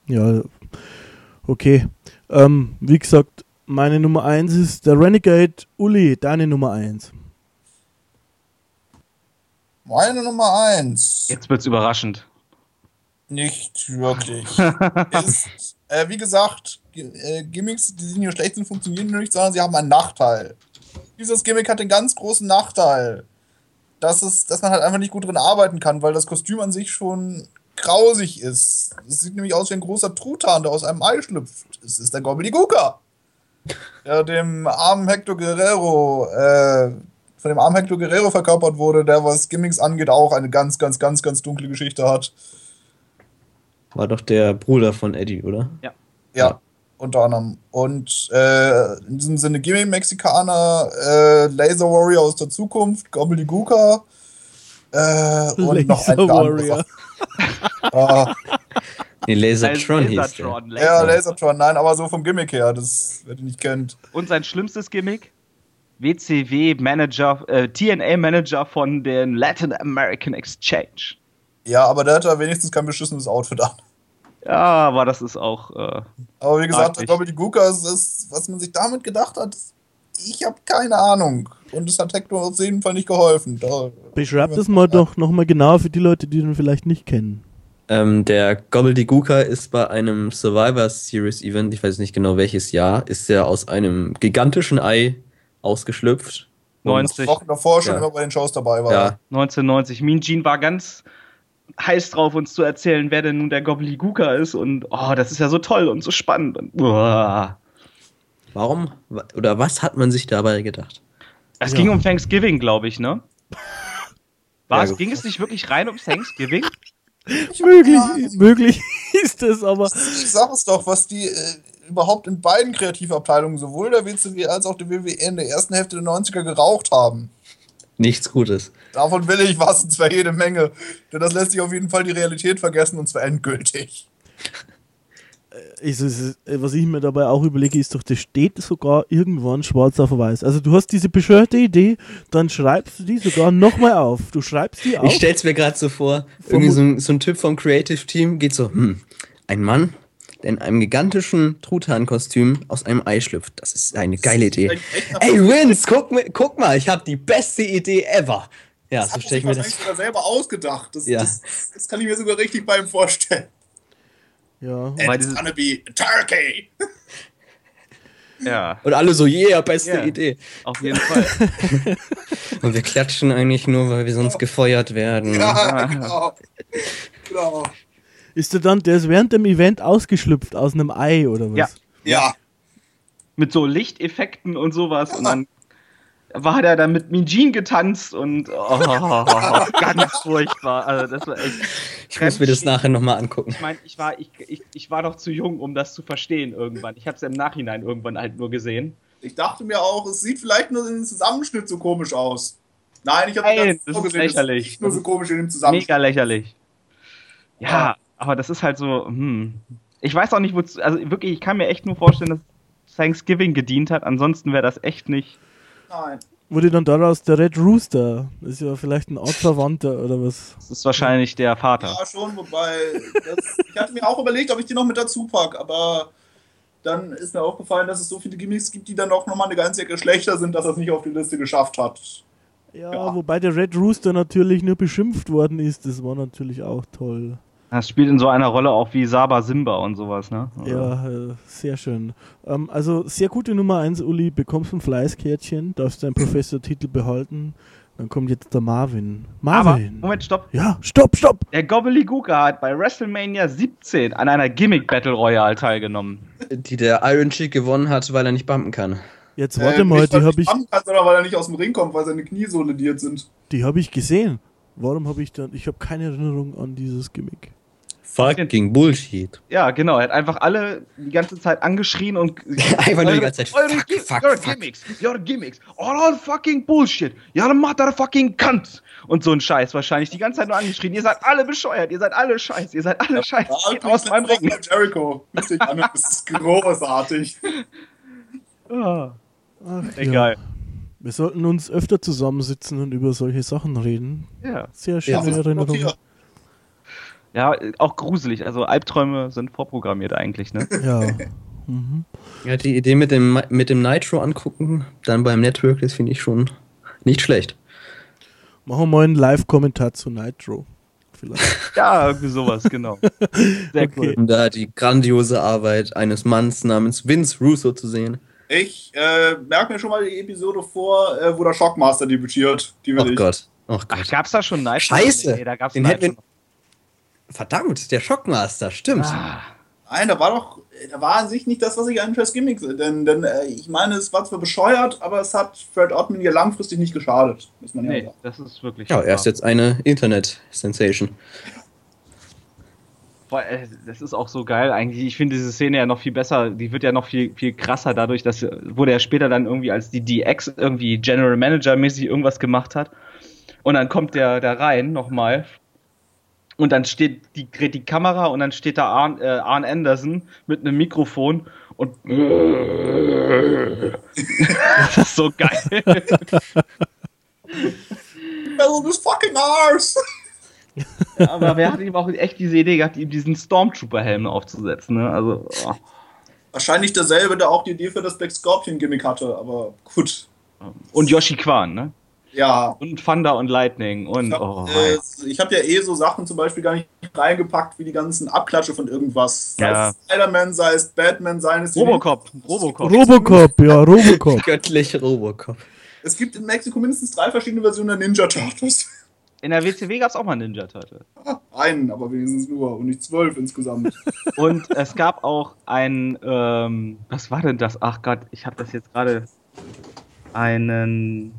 Ja, okay. Ähm, wie gesagt, meine Nummer 1 ist der Renegade Uli, deine Nummer 1. Meine Nummer eins. Jetzt wird's überraschend. Nicht wirklich. ist, äh, wie gesagt, G- äh, Gimmicks, die nicht nur schlecht sind, funktionieren nicht, sondern sie haben einen Nachteil. Dieses Gimmick hat den ganz großen Nachteil, dass, es, dass man halt einfach nicht gut drin arbeiten kann, weil das Kostüm an sich schon grausig ist. Es sieht nämlich aus wie ein großer Truthahn, der aus einem Ei schlüpft. Es ist der Gobbledygooker. Der dem armen Hector Guerrero, äh, von dem armen Hector Guerrero verkörpert wurde, der, was Gimmicks angeht, auch eine ganz, ganz, ganz, ganz dunkle Geschichte hat. War doch der Bruder von Eddie, oder? Ja, Ja. unter anderem. Und äh, in diesem Sinne Gimme Mexikaner, äh, Laser Warrior aus der Zukunft, Gobbledygooker äh, und noch ein Warrior. Äh, Nee, Lasertron hieß der. Lasertron, ja, Laser. Lasertron, nein, aber so vom Gimmick her, das, wer den nicht kennt. Und sein schlimmstes Gimmick? WCW-Manager, äh, TNA-Manager von den Latin American Exchange. Ja, aber der hatte wenigstens kein beschissenes Outfit an. Ja, aber das ist auch. Äh, Aber wie gesagt, der ich. Gobbledygooker ist, ist, was man sich damit gedacht hat, ich habe keine Ahnung. Und es hat Hector auf jeden Fall nicht geholfen. Da, Beschreib das mal doch nochmal genauer für die Leute, die den vielleicht nicht kennen. Ähm, der Gobbledygooker ist bei einem Survivor Series Event, ich weiß nicht genau welches Jahr, ist er aus einem gigantischen Ei ausgeschlüpft. Und- 90. Wochen davor schon Ja. immer bei den Shows dabei war. Ja, 1990. Mean Gene war ganz heiß drauf, uns zu erzählen, wer denn nun der Gobbledygooker ist. Und oh, das ist ja so toll und so spannend. Und, uah. Warum wa- oder was hat man sich dabei gedacht? Es Ja. ging um Thanksgiving, glaube ich, ne? War Ja, ging es nicht wirklich rein um Thanksgiving? Möglich, möglich ist es, aber Ich sag es doch, was die äh, überhaupt in beiden Kreativabteilungen, sowohl der WCW als auch der WWE in der ersten Hälfte der 90er geraucht haben. Nichts Gutes. Davon will ich was, und zwar jede Menge. Denn das lässt sich auf jeden Fall die Realität vergessen, und zwar endgültig. Ist es, was ich mir dabei auch überlege, ist doch, das steht sogar irgendwann schwarz auf weiß. Also du hast diese bescheuerte Idee, dann schreibst du die sogar nochmal auf. Du schreibst die auf. Ich stell's mir gerade so vor, irgendwie so ein, so ein Typ vom Creative Team geht so, hm, ein Mann, der in einem gigantischen Truthahn-Kostüm aus einem Ei schlüpft. Das ist eine geile Idee. Ey, Vince, guck, guck mal, ich habe die beste Idee ever. Ja, Das so stelle sich ich mir das wahrscheinlich sogar selber ausgedacht. Das, Ja. das, das kann ich mir sogar richtig bei ihm vorstellen. Ja. And it's gonna be turkey. Ja, Und alle so, yeah, beste Ja. Idee. auf jeden Fall. Und wir klatschen eigentlich nur, weil wir sonst gefeuert werden. Ja, genau. genau. Ist der dann, der ist während dem Event ausgeschlüpft aus einem Ei oder was? Ja. Ja. mit so Lichteffekten und sowas. Und dann war der da mit Mean Gene getanzt und oh, ganz furchtbar. Also das war echt. Ich muss mir das nachher nochmal angucken. Ich meine, ich war, ich, ich, ich war doch zu jung, um das zu verstehen irgendwann. Ich habe es im Nachhinein irgendwann halt nur gesehen. Ich dachte mir auch, es sieht vielleicht nur in dem Zusammenschnitt so komisch aus. Nein, ich habe Nein, das ist lächerlich. nicht nur so komisch in dem Zusammenschnitt. Mega lächerlich. Ja, Ja. aber das ist halt so, hm. Ich weiß auch nicht, wozu, also wirklich, ich kann mir echt nur vorstellen, dass Thanksgiving gedient hat. Ansonsten wäre das echt nicht. Nein. Wurde dann daraus der Red Rooster? Das ist ja vielleicht ein Artverwandter oder was? Das ist wahrscheinlich der Vater. Ja, schon, wobei, das, ich hatte mir auch überlegt, ob ich die noch mit dazu packe, aber dann ist mir aufgefallen, dass es so viele Gimmicks gibt, die dann auch nochmal eine ganze Ecke schlechter sind, dass er es nicht auf die Liste geschafft hat. Ja, Ja. wobei der Red Rooster natürlich nur beschimpft worden ist. Das war natürlich auch toll. Das spielt in so einer Rolle auch wie Saba Simba und sowas, ne? Ja, äh, sehr schön. Ähm, also sehr gute Nummer 1, Uli. Bekommst ein Fleißkärtchen, darfst deinen Professortitel behalten. Dann kommt jetzt der Marvin. Aber, Marvin! Moment, stopp. ja, stopp, stopp! Der Gobbledygooker hat bei WrestleMania 17 an einer Gimmick Battle Royale teilgenommen. Die der Iron Chick gewonnen hat, weil er nicht bumpen kann. Jetzt warte Äh, mal, nicht, die weil er habe nicht ich, machen kann, sondern weil er nicht aus dem Ring kommt, weil seine Knie so lediert sind. die hab ich gesehen. Warum habe ich dann? Ich habe keine Erinnerung an dieses Gimmick. Fucking Bullshit. Ja, genau. Er hat einfach alle die ganze Zeit angeschrien und. Einfach nur die ganze Zeit, Eure fuck, fuck, your fuck. Gimmicks, your Gimmicks, all, all fucking Bullshit, you're a motherfucking cunt. Und so ein Scheiß wahrscheinlich die ganze Zeit nur angeschrien. Ihr seid alle bescheuert, ihr seid alle scheiß, ihr seid alle scheiß. Geht aus meinem Ring. Jericho. Das ist großartig. Ah, Ach, Egal. Ja. Wir sollten uns öfter zusammensitzen und über solche Sachen reden. Ja. Sehr schöne Ja. Erinnerung. ja, auch gruselig. Also Albträume sind vorprogrammiert eigentlich, ne? Ja. Mhm. Ja, die Idee mit dem, mit dem Nitro angucken, dann beim Network, das finde ich schon nicht schlecht. Machen wir mal einen Live-Kommentar zu Nitro. Vielleicht. Ja, irgendwie sowas, genau. Sehr Okay. cool. Um da die grandiose Arbeit eines Manns namens Vince Russo zu sehen. Ich äh, merke mir schon mal die Episode vor, äh, wo der Shockmaster debütiert. Die will Oh ich. Gott. Oh Ach, Gott. gab's da schon Nitro? Scheiße. Nee, da gab's Den hätten. Verdammt, der Shockmaster, stimmt. Ah, Nein, da war doch, da war an sich nicht das, was ich einen scheiß Gimmick sehe. Denn, denn äh, ich meine, es war zwar bescheuert, aber es hat Fred Ottman ja langfristig nicht geschadet. Muss man ja nee, sagen. das ist wirklich. Ja, er ist jetzt eine Internet-Sensation. Äh, das ist auch so geil eigentlich. Ich finde diese Szene ja noch viel besser. Die wird ja noch viel, viel krasser dadurch, dass äh, wurde er später dann irgendwie als die DX irgendwie General Manager mäßig irgendwas gemacht hat. Und dann kommt der da rein nochmal. Und dann steht die, dreht die Kamera und dann steht da Arn, äh, Arn Anderson mit einem Mikrofon und das ist so geil. Also das fucking Aber wer hat ihm auch echt diese Idee gehabt, ihm diesen Stormtrooper-Helm aufzusetzen? Ne? Also, oh. Wahrscheinlich derselbe, der auch die Idee für das Black Scorpion-Gimmick hatte, aber gut. Und Yoshi Kwan, ne? Ja. Und Thunder und Lightning und Ich habe oh, äh, ich hab ja eh so Sachen zum Beispiel gar nicht reingepackt, wie die ganzen Abklatsche von irgendwas. Sei Ja. es Spider-Man, sei es Batman, sei es Robocop, Robocop. Robocop, ja, Robocop. Göttliche Robocop. Es gibt in Mexiko mindestens drei verschiedene Versionen der Ninja Turtles. In der WCW gab es auch mal Ninja Turtle. Einen, aber wenigstens nur und nicht zwölf insgesamt. Und es gab auch ein, ähm, was war denn das? Ach Gott, ich habe das jetzt gerade einen.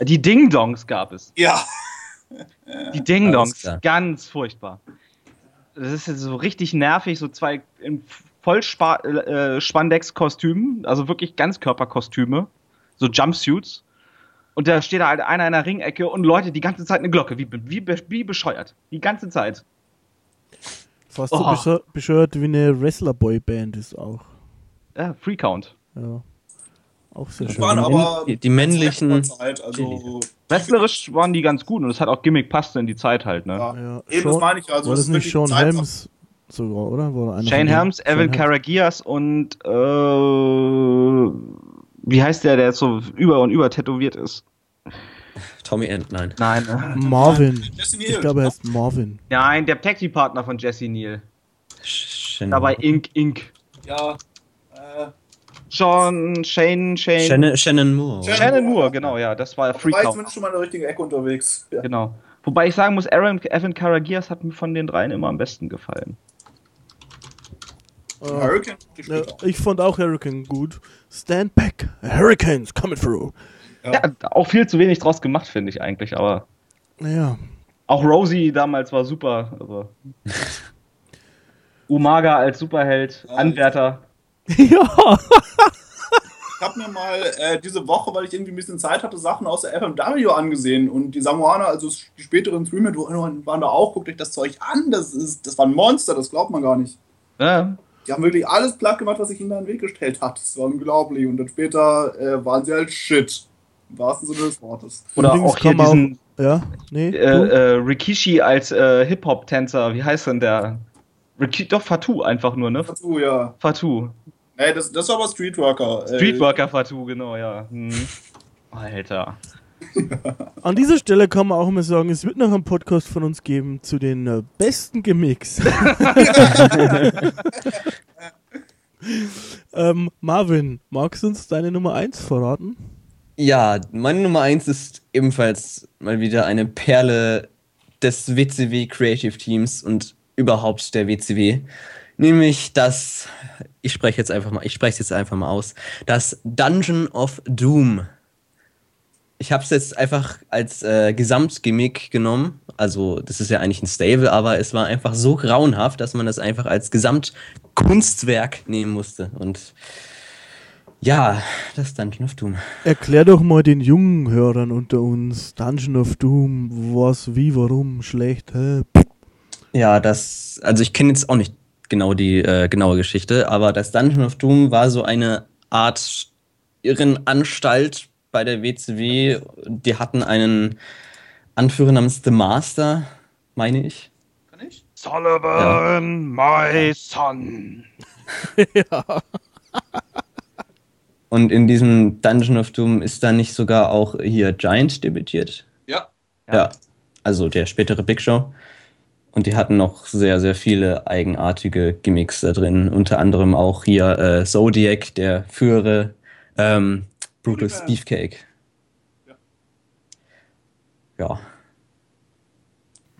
Die Ding Dongs gab es. ja. Die Ding Dongs, ganz furchtbar. Das ist jetzt so richtig nervig, so zwei in Vollspandex-Kostümen, also wirklich Ganzkörperkostüme, so Jumpsuits. Und da steht da halt einer in der Ringecke und Leute die ganze Zeit eine Glocke, wie, wie, wie bescheuert. Die ganze Zeit. Fast so Oh. besche- bescheuert wie eine Wrestler-Boy-Band ist auch. Ja, Free Count. Ja. Auch sehr Das schön. waren aber Die- die männlichen- Zeit, also Wrestlerisch waren die ganz gut und es hat auch Gimmick passte in die Zeit halt, ne? Ja. Ja, Eben, das meine ich, also war das ist nicht Sean Helms sogar, oder? War Shane? Helms, Evan. Karagias und äh, wie heißt der, der jetzt so über und über tätowiert ist? Tommy End, nein. Nein, äh, Marvin. Jesse Ich glaube, er heißt Marvin. nein, der Tag Team Partner von Jesse Neal. Shannon, Dabei Inc. Inc. Ja. Äh, John, Shane, Shane. Shannon, Shannon Moore. Shannon- Shannon Moore, genau, ja, das war Free war ich Count. zumindest schon mal in der richtigen Ecke unterwegs. Ja. Genau. Wobei ich sagen muss, Aaron, Evan Karagias hat mir von den dreien immer am besten gefallen. Äh, Hurricane ja, gespielt. ich fand auch Hurricane gut. Stand back. Hurricanes coming through. Ja. Ja, auch viel zu wenig draus gemacht, finde ich eigentlich, aber Naja. auch Rosie damals war super. Also. Umaga als Superheld, Ja, Anwärter. ja. Ich habe mir mal äh, diese Woche, weil ich irgendwie ein bisschen Zeit hatte, Sachen aus der FMW angesehen. Und die Samoaner, also die späteren Streamer, waren da auch. Guckt euch das Zeug an. Das, ist, das war ein Monster, das glaubt man gar nicht. Ja, Die haben wirklich alles platt gemacht, was sich ihnen da in den Weg gestellt hat. Das war unglaublich. Und dann später äh, waren sie halt Shit. Im wahrsten Sinne des Wortes. Oder auch hier diesen Ja, nee. äh, äh, Rikishi als äh, Hip-Hop-Tänzer. Wie heißt denn der? Riki doch, Fatou einfach nur, ne? Dazu, ja. Fatou. Ey, das, das war aber Streetworker. Äh, Streetworker-Fatu, genau, ja. Hm. Alter. An dieser Stelle kann man auch mal sagen, es wird noch einen Podcast von uns geben zu den äh, besten Gimmicks. ähm, Marvin, magst du uns deine Nummer 1 verraten? Ja, meine Nummer 1 ist ebenfalls mal wieder eine Perle des WCW Creative Teams und überhaupt der WCW. Nämlich das, ich spreche jetzt einfach mal, ich spreche es jetzt einfach mal aus, das Dungeon of Doom. Ich habe es jetzt einfach als äh, Gesamtgimmick genommen. Also, das ist ja eigentlich ein Stable, aber es war einfach so grauenhaft, dass man das einfach als Gesamtkunstwerk nehmen musste. Und ja, das Dungeon of Doom. Erklär doch mal den jungen Hörern unter uns Dungeon of Doom, was, wie, warum, schlecht, hä? Ja, das, also ich kenne jetzt auch nicht genau die äh, genaue Geschichte, aber das Dungeon of Doom war so eine Art Irrenanstalt bei der WCW. Die hatten einen Anführer namens The Master, meine ich. Kann ich? Sullivan, my son. ja. Und in diesem Dungeon of Doom ist da nicht sogar auch hier Giant debütiert. Ja. Ja. Also der spätere Big Show. Und die hatten noch sehr, sehr viele eigenartige Gimmicks da drin. Unter anderem auch hier äh, Zodiac, der frühere ähm, Brutus Ja. Beefcake. Ja. Ja.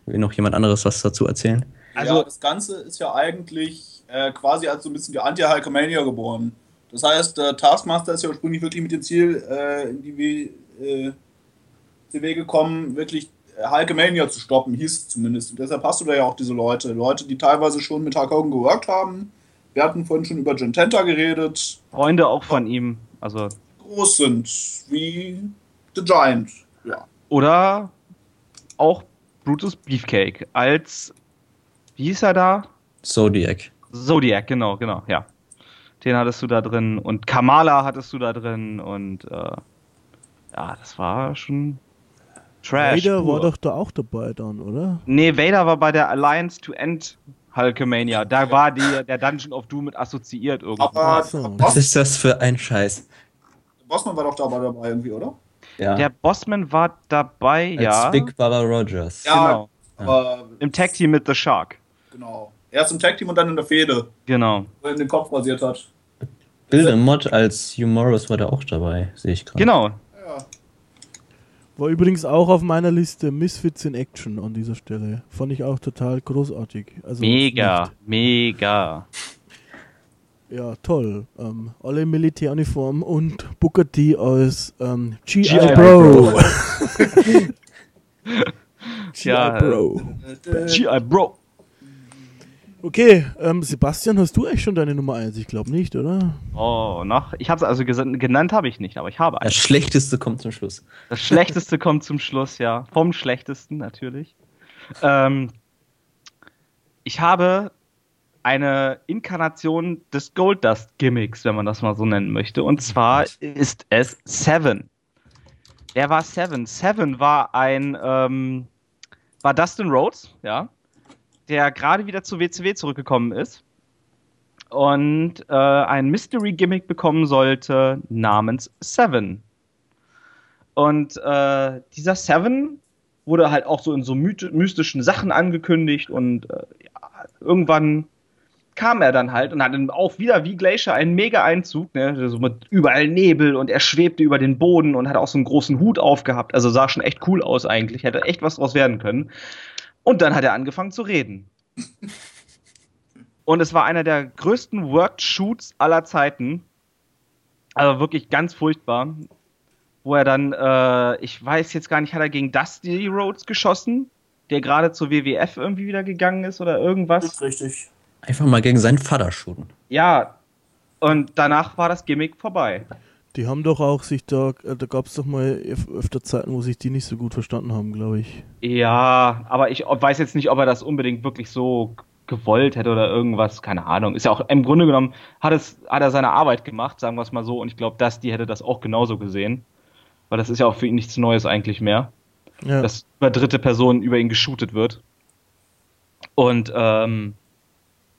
Will noch jemand anderes was dazu erzählen? Also- ja, das Ganze ist ja eigentlich äh, quasi als so ein bisschen die Anti-Hulkamania geboren. Das heißt, der Taskmaster ist ja ursprünglich wirklich mit dem Ziel äh, in die w äh, CW gekommen, wirklich äh, Hulkamania zu stoppen, hieß es zumindest. Und deshalb hast du da ja auch diese Leute. Leute, die teilweise schon mit Hulk Hogan geworkt haben. Wir hatten vorhin schon über Gententa geredet. Freunde auch von ihm. Also, Groß sind, wie The Giant. Ja. oder auch Brutus Beefcake als, wie hieß er da? Zodiac. Zodiac, genau, genau, ja. Den hattest du da drin und Kamala hattest du da drin und äh, ja, das war schon Trash. Vader pur. war doch da auch dabei dann, oder? Nee, Vader war bei der Alliance to End Hulkamania. Da war die, der Dungeon of Doom mit assoziiert irgendwie. Aber so. Was ist das für ein Scheiß? Bossman war doch dabei, dabei irgendwie, oder? Ja. Der Bossman war dabei, als ja. Big Baba Rogers. Ja. Genau. Aber Im Tag Team mit The Shark. genau. Erst im Tag Team und dann in der Fehde, Genau. wo er in den Kopf rasiert hat. Bill Mod als Hugh Morris war da auch dabei, sehe ich gerade. Genau. Ja. War übrigens auch auf meiner Liste Misfits in Action an dieser Stelle. Fand ich auch total großartig. Also Mega, mega. Ja, toll. Ähm, alle in Militäruniform und Booker T als ähm, GI, G.I. Bro. GI Ja, Bro. G.I. Bro. Okay, ähm, Sebastian, hast du eigentlich schon deine Nummer 1? Ich glaube nicht, oder? Oh, noch. Ich habe es also genannt, habe ich nicht, aber ich habe Das eins. Schlechteste kommt zum Schluss. Das Schlechteste kommt zum Schluss, ja. Vom Schlechtesten natürlich. Ähm, ich habe eine Inkarnation des Goldust-Gimmicks, wenn man das mal so nennen möchte. Und zwar ist es Seven. Wer war Seven? Seven war ein, ähm, war Dustin Rhodes, ja, der gerade wieder zu WCW zurückgekommen ist und äh, ein Mystery-Gimmick bekommen sollte namens Seven. Und äh, dieser Seven wurde halt auch so in so mystischen Sachen angekündigt und äh, ja, irgendwann kam er dann halt und hatte auch wieder wie Glacier einen Mega-Einzug, ne, so mit überall Nebel und er schwebte über den Boden und hatte auch so einen großen Hut aufgehabt, also sah schon echt cool aus eigentlich, hätte echt was draus werden können. Und dann hat er angefangen zu reden. Und es war einer der größten Worked-Shoots aller Zeiten. Also wirklich ganz furchtbar wo er dann, äh, ich weiß jetzt gar nicht, hat er gegen Dusty Rhodes geschossen, der gerade zur WWF irgendwie wieder gegangen ist oder irgendwas. richtig. Einfach mal gegen seinen Vater shooten. Ja, und danach war das Gimmick vorbei. Die haben doch auch sich da, äh, da gab es doch mal öf öfter Zeiten, wo sich die nicht so gut verstanden haben, glaube ich. Ja, aber ich weiß jetzt nicht, ob er das unbedingt wirklich so gewollt hätte oder irgendwas, keine Ahnung. Ist ja auch im Grunde genommen, hat, es, hat er seine Arbeit gemacht, sagen wir es mal so, und ich glaube, Dusty hätte das auch genauso gesehen. Weil das ist ja auch für ihn nichts Neues eigentlich mehr. Ja. dass über dritte Personen über ihn geshootet wird. Und ähm,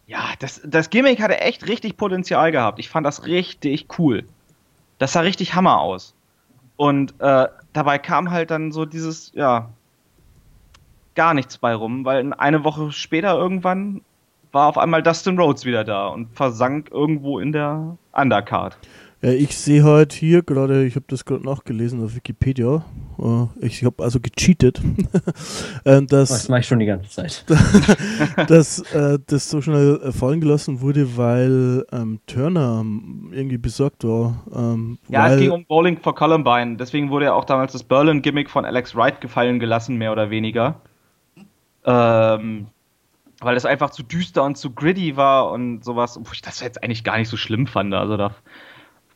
Ja, das, das Gimmick hatte echt richtig Potenzial gehabt. Ich fand das richtig cool. Das sah richtig Hammer aus. Und äh, dabei kam halt dann so dieses, ja, gar nichts bei rum, weil eine Woche später irgendwann war auf einmal Dustin Rhodes wieder da und versank irgendwo in der Undercard. Ja, ich sehe halt hier gerade, ich habe das gerade nachgelesen auf Wikipedia. Äh, Ich habe also gecheatet, äh, Das dass, mache ich schon die ganze Zeit. dass äh, das so schnell äh, fallen gelassen wurde, weil ähm, Turner ähm, irgendwie besorgt war. Ähm, Ja, weil, es ging um Bowling for Columbine. Deswegen wurde ja auch damals das Berlin-Gimmick von Alex Wright gefallen gelassen, mehr oder weniger. Ähm, weil das einfach zu düster und zu gritty war und sowas, wo ich das jetzt eigentlich gar nicht so schlimm fand. Also da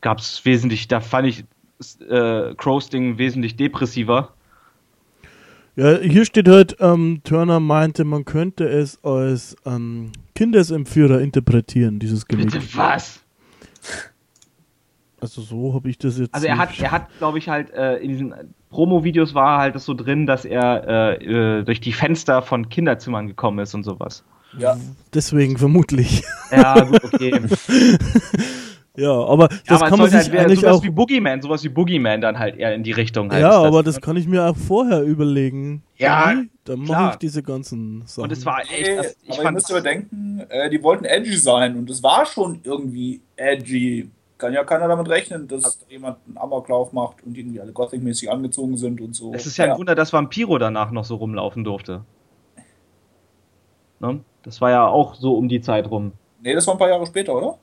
gab es wesentlich, da fand ich äh, Crows Ding wesentlich depressiver. Ja, hier steht halt, ähm, Turner meinte, man könnte es als ähm, Kindesentführer interpretieren, dieses Gimmick. Bitte was? Also so habe ich das jetzt. Also er hat, er hat, glaube ich, halt äh, in diesen Promo-Videos war halt das so drin, dass er äh, äh, durch die Fenster von Kinderzimmern gekommen ist und sowas. Ja. Deswegen vermutlich. Ja, gut, okay. ja, aber Ja, das aber kann man sich halt eigentlich sowas auch. wie Boogeyman, sowas wie Boogeyman dann halt eher in die Richtung halt. Ja, ist aber das kann ich mir auch vorher überlegen. Ja? Dann mache ich diese ganzen Sachen. Und es war echt, das, ich aber ihr fand, müsst überdenken, äh, die wollten edgy sein und es war schon irgendwie edgy. Kann ja keiner damit rechnen, dass jemand einen Amoklauf macht und irgendwie alle Gothic-mäßig angezogen sind und so. es ist ja ein Wunder, dass Vampiro danach noch so rumlaufen durfte. Ne? Das war ja auch so um die Zeit rum. Nee, das war ein paar Jahre später, oder?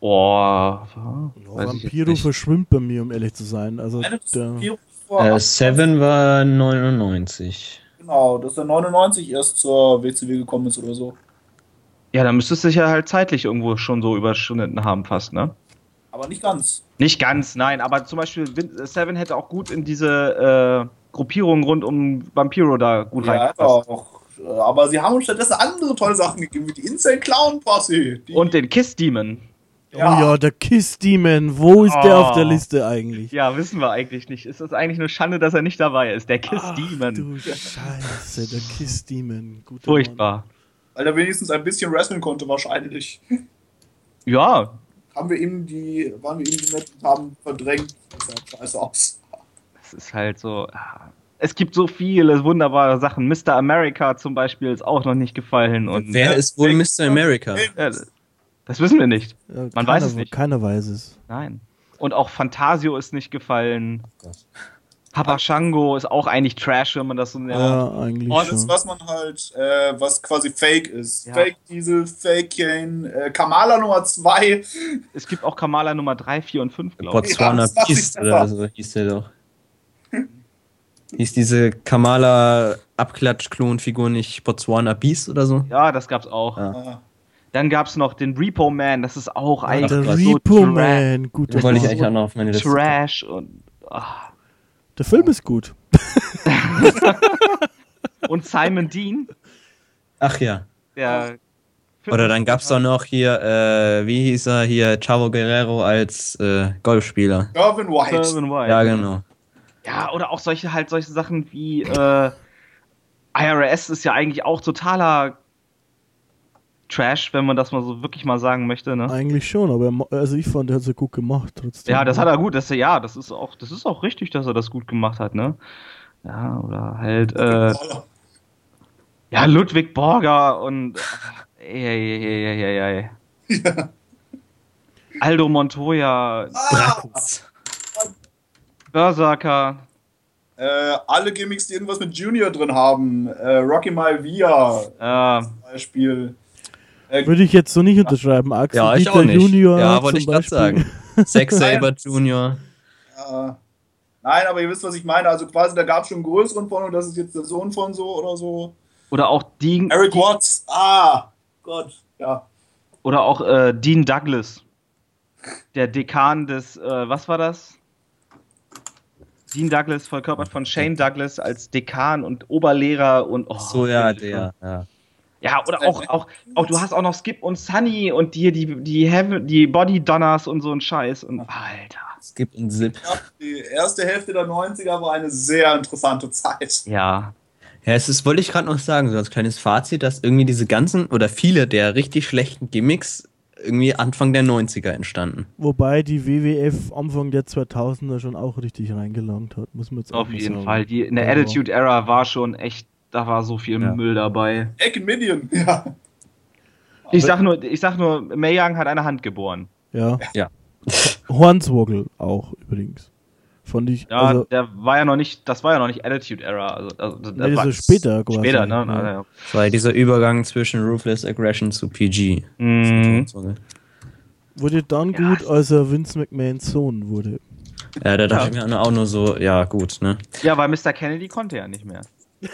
Ich jetzt Vampiro verschwimmt bei mir, um ehrlich zu sein. Also der, Äh, 8 Seven war 99. Genau, dass er 99 erst zur WCW gekommen ist oder so. Ja, dann müsste es sich ja halt zeitlich irgendwo schon so überschnitten haben fast, ne? Aber nicht ganz. Nicht ganz, nein, aber zum Beispiel Vin- Seven hätte auch gut in diese äh, Gruppierung rund um Vampiro da gut Ja, reingepasst. auch. Äh, Aber sie haben uns stattdessen andere tolle Sachen gegeben, wie die Insane Clown Posse. Die, Und den Kiss Demon. Oh ja, der Kiss Demon. Wo ist der Oh. auf der Liste eigentlich? Ja, wissen wir eigentlich nicht. Ist das eigentlich eine Schande, dass er nicht dabei ist? Der Kiss Ach, Demon. Du Scheiße, der Kiss Demon. Guter Furchtbar. weil er wenigstens ein bisschen wrestlen konnte, wahrscheinlich. Ja, haben wir ihm die, waren wir ihm die und haben verdrängt. Das sah scheiße aus. es ist halt so. ah. Es gibt so viele wunderbare Sachen. Mr. America zum Beispiel ist auch noch nicht gefallen. Und Wer ist wohl Mr. America? Ja, das wissen wir nicht. Ja, Man keiner, weiß es nicht. Keiner weiß es. Nein. Und auch Fantasio ist nicht gefallen. Papa Shango ist auch eigentlich Trash, wenn man das so nennt. Ja, eigentlich Alles, schon. was man halt, äh, was quasi Fake ist. Ja. Fake Diesel, Fake Kane, äh, Kamala Nummer 2. Es gibt auch Kamala Nummer 3, 4 und 5, glaube ich. Botswana macht Beast oder so hieß der doch. Hieß diese Kamala Abklatsch-Klonfigur nicht Botswana Beast oder so? Ja, das gab's auch. Ja. Dann gab's noch den Repo Man, das ist auch der eigentlich krass. so Repo Man. Guter Den wollte ich eigentlich auch noch auf meine Liste. Trash und. ah. Der Film ist gut. Und Simon Dean, Ach ja. der. Oder dann gab's doch noch hier, äh, wie hieß er hier, Chavo Guerrero als äh, Golfspieler. Irvin White. Irvin White. Ja, genau. Ja, oder auch solche halt solche Sachen wie äh, IRS ist ja eigentlich auch totaler Trash, wenn man das mal so wirklich mal sagen möchte, ne? Eigentlich schon, aber er also ich fand, er hat es ja gut gemacht trotzdem. Ja, das hat er gut, das ja, das ist auch, das ist auch richtig, dass er das gut gemacht hat, ne? Ja, oder halt, äh, ja, Ludwig Borger und ey, ey, ey, ey, ey, ey. Aldo Montoya, Ah, Berserker, äh, alle Gimmicks, die irgendwas mit Junior drin haben. Äh, Rocky Malvia äh, zum Beispiel. Äh, Würde ich jetzt so nicht unterschreiben. Axel Ja, ich Dieter auch nicht. Junior. Ja, wollte ich gerade sagen. Zack Saber Junior. äh, nein, aber ihr wisst, was ich meine. Also quasi, da gab es schon einen größeren von und das ist jetzt der Sohn von so oder so. oder auch Dean, Eric Watts. Ah, Gott. Ja. oder auch äh, Dean Douglas, der Dekan des, äh, was war das? Dean Douglas, verkörpert von Shane Douglas als Dekan und Oberlehrer und oh, So, ja, der. Ja. Ja, oder auch, auch, auch, du hast auch noch Skip und Sunny und die, die, die, Heaven, die Body Donners und so ein Scheiß und Alter. Skip und Zip. Die erste Hälfte der 90er war eine sehr interessante Zeit. Ja. Ja, es ist, wollte ich gerade noch sagen, so als kleines Fazit, dass irgendwie diese ganzen oder viele der richtig schlechten Gimmicks irgendwie Anfang der 90er entstanden. Wobei die WWF Anfang der 2000er schon auch richtig reingelangt hat, muss man jetzt auch Auf jeden sagen. Fall. Die, in der Ja. Attitude Era war schon echt, da war so viel Ja. Müll dabei. Egg Minion, ja. Ich sag nur, ich sag nur, Mae Young hat eine Hand geboren. Ja. Ja. Hornswoggle auch übrigens. Fand ich. Ja, also, der war ja noch nicht, das war ja noch nicht Attitude Era. Also, also, das Nee, das ist später quasi. Später, ne? Ja. Na, ja. Das war dieser Übergang zwischen Ruthless Aggression zu PG. Mhm. wurde dann Ja. gut, als er Vince McMahons Sohn wurde. Ja, da dachte ich mir auch nur so, ja, gut, ne? ja, weil Mr. Kennedy konnte ja nicht mehr.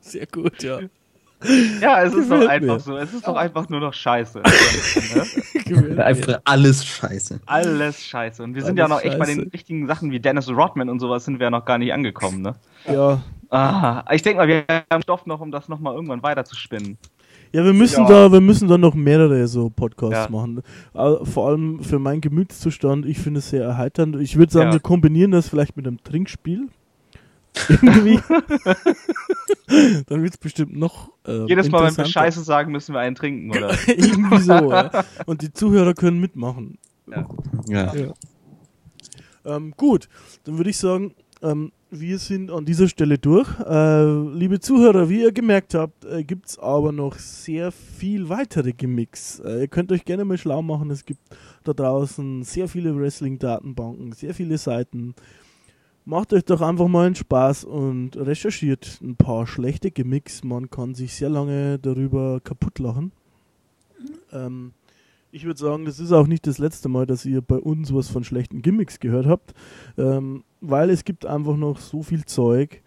Sehr gut, ja. Ja, es ist doch Gefällt einfach mir. so. Es ist doch einfach nur noch scheiße. Ne? Einfach alles scheiße. Alles scheiße. Und wir sind Alles ja noch echt bei den scheiße. richtigen Sachen wie Dennis Rodman und sowas sind wir ja noch gar nicht angekommen, ne? ja. Ah, ich denke mal, wir haben Stoff noch, um das nochmal irgendwann weiter zu spinnen. Ja, wir müssen Ja. da, wir müssen da noch mehrere so Podcasts Ja. machen. Vor allem für meinen Gemütszustand, ich finde es sehr erheiternd. Ich würde sagen, Ja. wir kombinieren das vielleicht mit einem Trinkspiel. Irgendwie. Dann wird es bestimmt noch. Äh, Jedes Mal, wenn wir. Scheiße sagen, müssen wir einen trinken, oder? Irgendwie so, ja. Und die Zuhörer können mitmachen. Ja. Ja. Ähm, gut, dann würde ich sagen, ähm, wir sind an dieser Stelle durch. Äh, liebe Zuhörer, wie ihr gemerkt habt, äh, gibt es aber noch sehr viel weitere Gimmicks. Äh, ihr könnt euch gerne mal schlau machen. Es gibt da draußen sehr viele Wrestling-Datenbanken, sehr viele Seiten. Macht euch doch einfach mal einen Spaß und recherchiert ein paar schlechte Gimmicks. Man kann sich sehr lange darüber kaputt lachen. Ähm, ich würde sagen, das ist auch nicht das letzte Mal, dass ihr bei uns was von schlechten Gimmicks gehört habt, ähm, weil es gibt einfach noch so viel Zeug.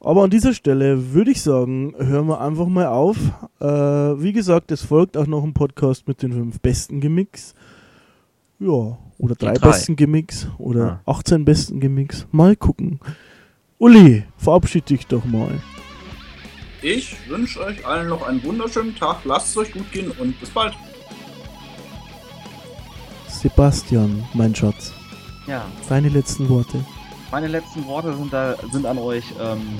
Aber an dieser Stelle würde ich sagen, hören wir einfach mal auf. Äh, wie gesagt, es folgt auch noch ein Podcast mit den fünf besten Gimmicks. Ja, oder drei, drei. besten Gimmicks oder Ah. 18 besten Gimmicks. Mal gucken. Uli, verabschied dich doch mal. Ich wünsche euch allen noch einen wunderschönen Tag. Lasst es euch gut gehen und bis bald. Sebastian, mein Schatz, Ja. deine letzten Worte. Meine letzten Worte sind, da, sind an euch. Ähm,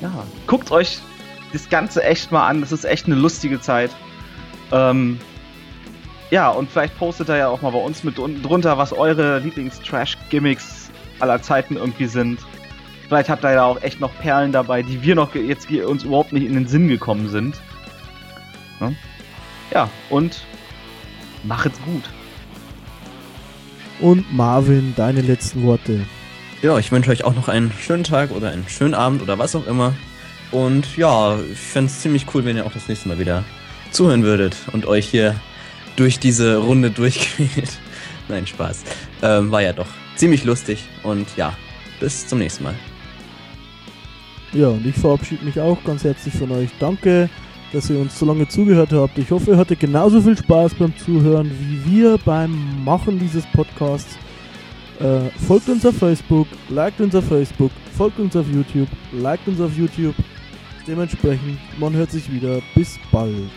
ja, guckt euch das Ganze echt mal an. Das ist echt eine lustige Zeit. Ähm, ja, und vielleicht postet ihr ja auch mal bei uns mit drunter, was eure Lieblings-Trash-Gimmicks aller Zeiten irgendwie sind. Vielleicht habt ihr ja auch echt noch Perlen dabei, die wir noch jetzt uns überhaupt nicht in den Sinn gekommen sind. Ne? Ja, und machet's gut. Und Marvin, deine letzten Worte. Ja, ich wünsche euch auch noch einen schönen Tag oder einen schönen Abend oder was auch immer. Und ja, ich fände es ziemlich cool, wenn ihr auch das nächste Mal wieder zuhören würdet und euch hier durch diese Runde durchquält. Nein, Spaß. Ähm, war ja doch ziemlich lustig und ja, bis zum nächsten Mal. Ja, und ich verabschiede mich auch ganz herzlich von euch. Danke, dass ihr uns so lange zugehört habt. Ich hoffe, ihr hattet genauso viel Spaß beim Zuhören wie wir beim Machen dieses Podcasts. Äh, folgt uns auf Facebook, liked uns auf Facebook, folgt uns auf YouTube, liked uns auf YouTube. Dementsprechend, man hört sich wieder. Bis bald.